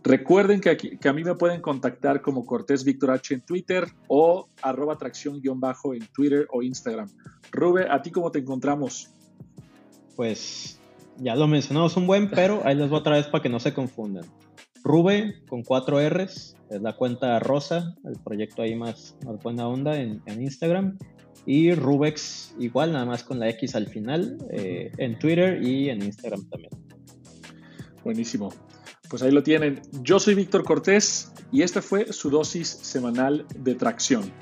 Recuerden que, que a mí me pueden contactar como Cortés Víctor H en Twitter o arroba tracción-bajo en Twitter o Instagram. Rube, ¿a ti cómo te encontramos?
Pues ya lo mencionamos un buen, pero ahí les voy otra vez para que no se confundan. Rube con cuatro R's, es la cuenta rosa, el proyecto ahí más, más buena onda en, Instagram. Y Rubex igual, nada más con la X al final, eh, en Twitter y en Instagram también.
Buenísimo. Pues ahí lo tienen. Yo soy Víctor Cortés y esta fue su dosis semanal de tracción.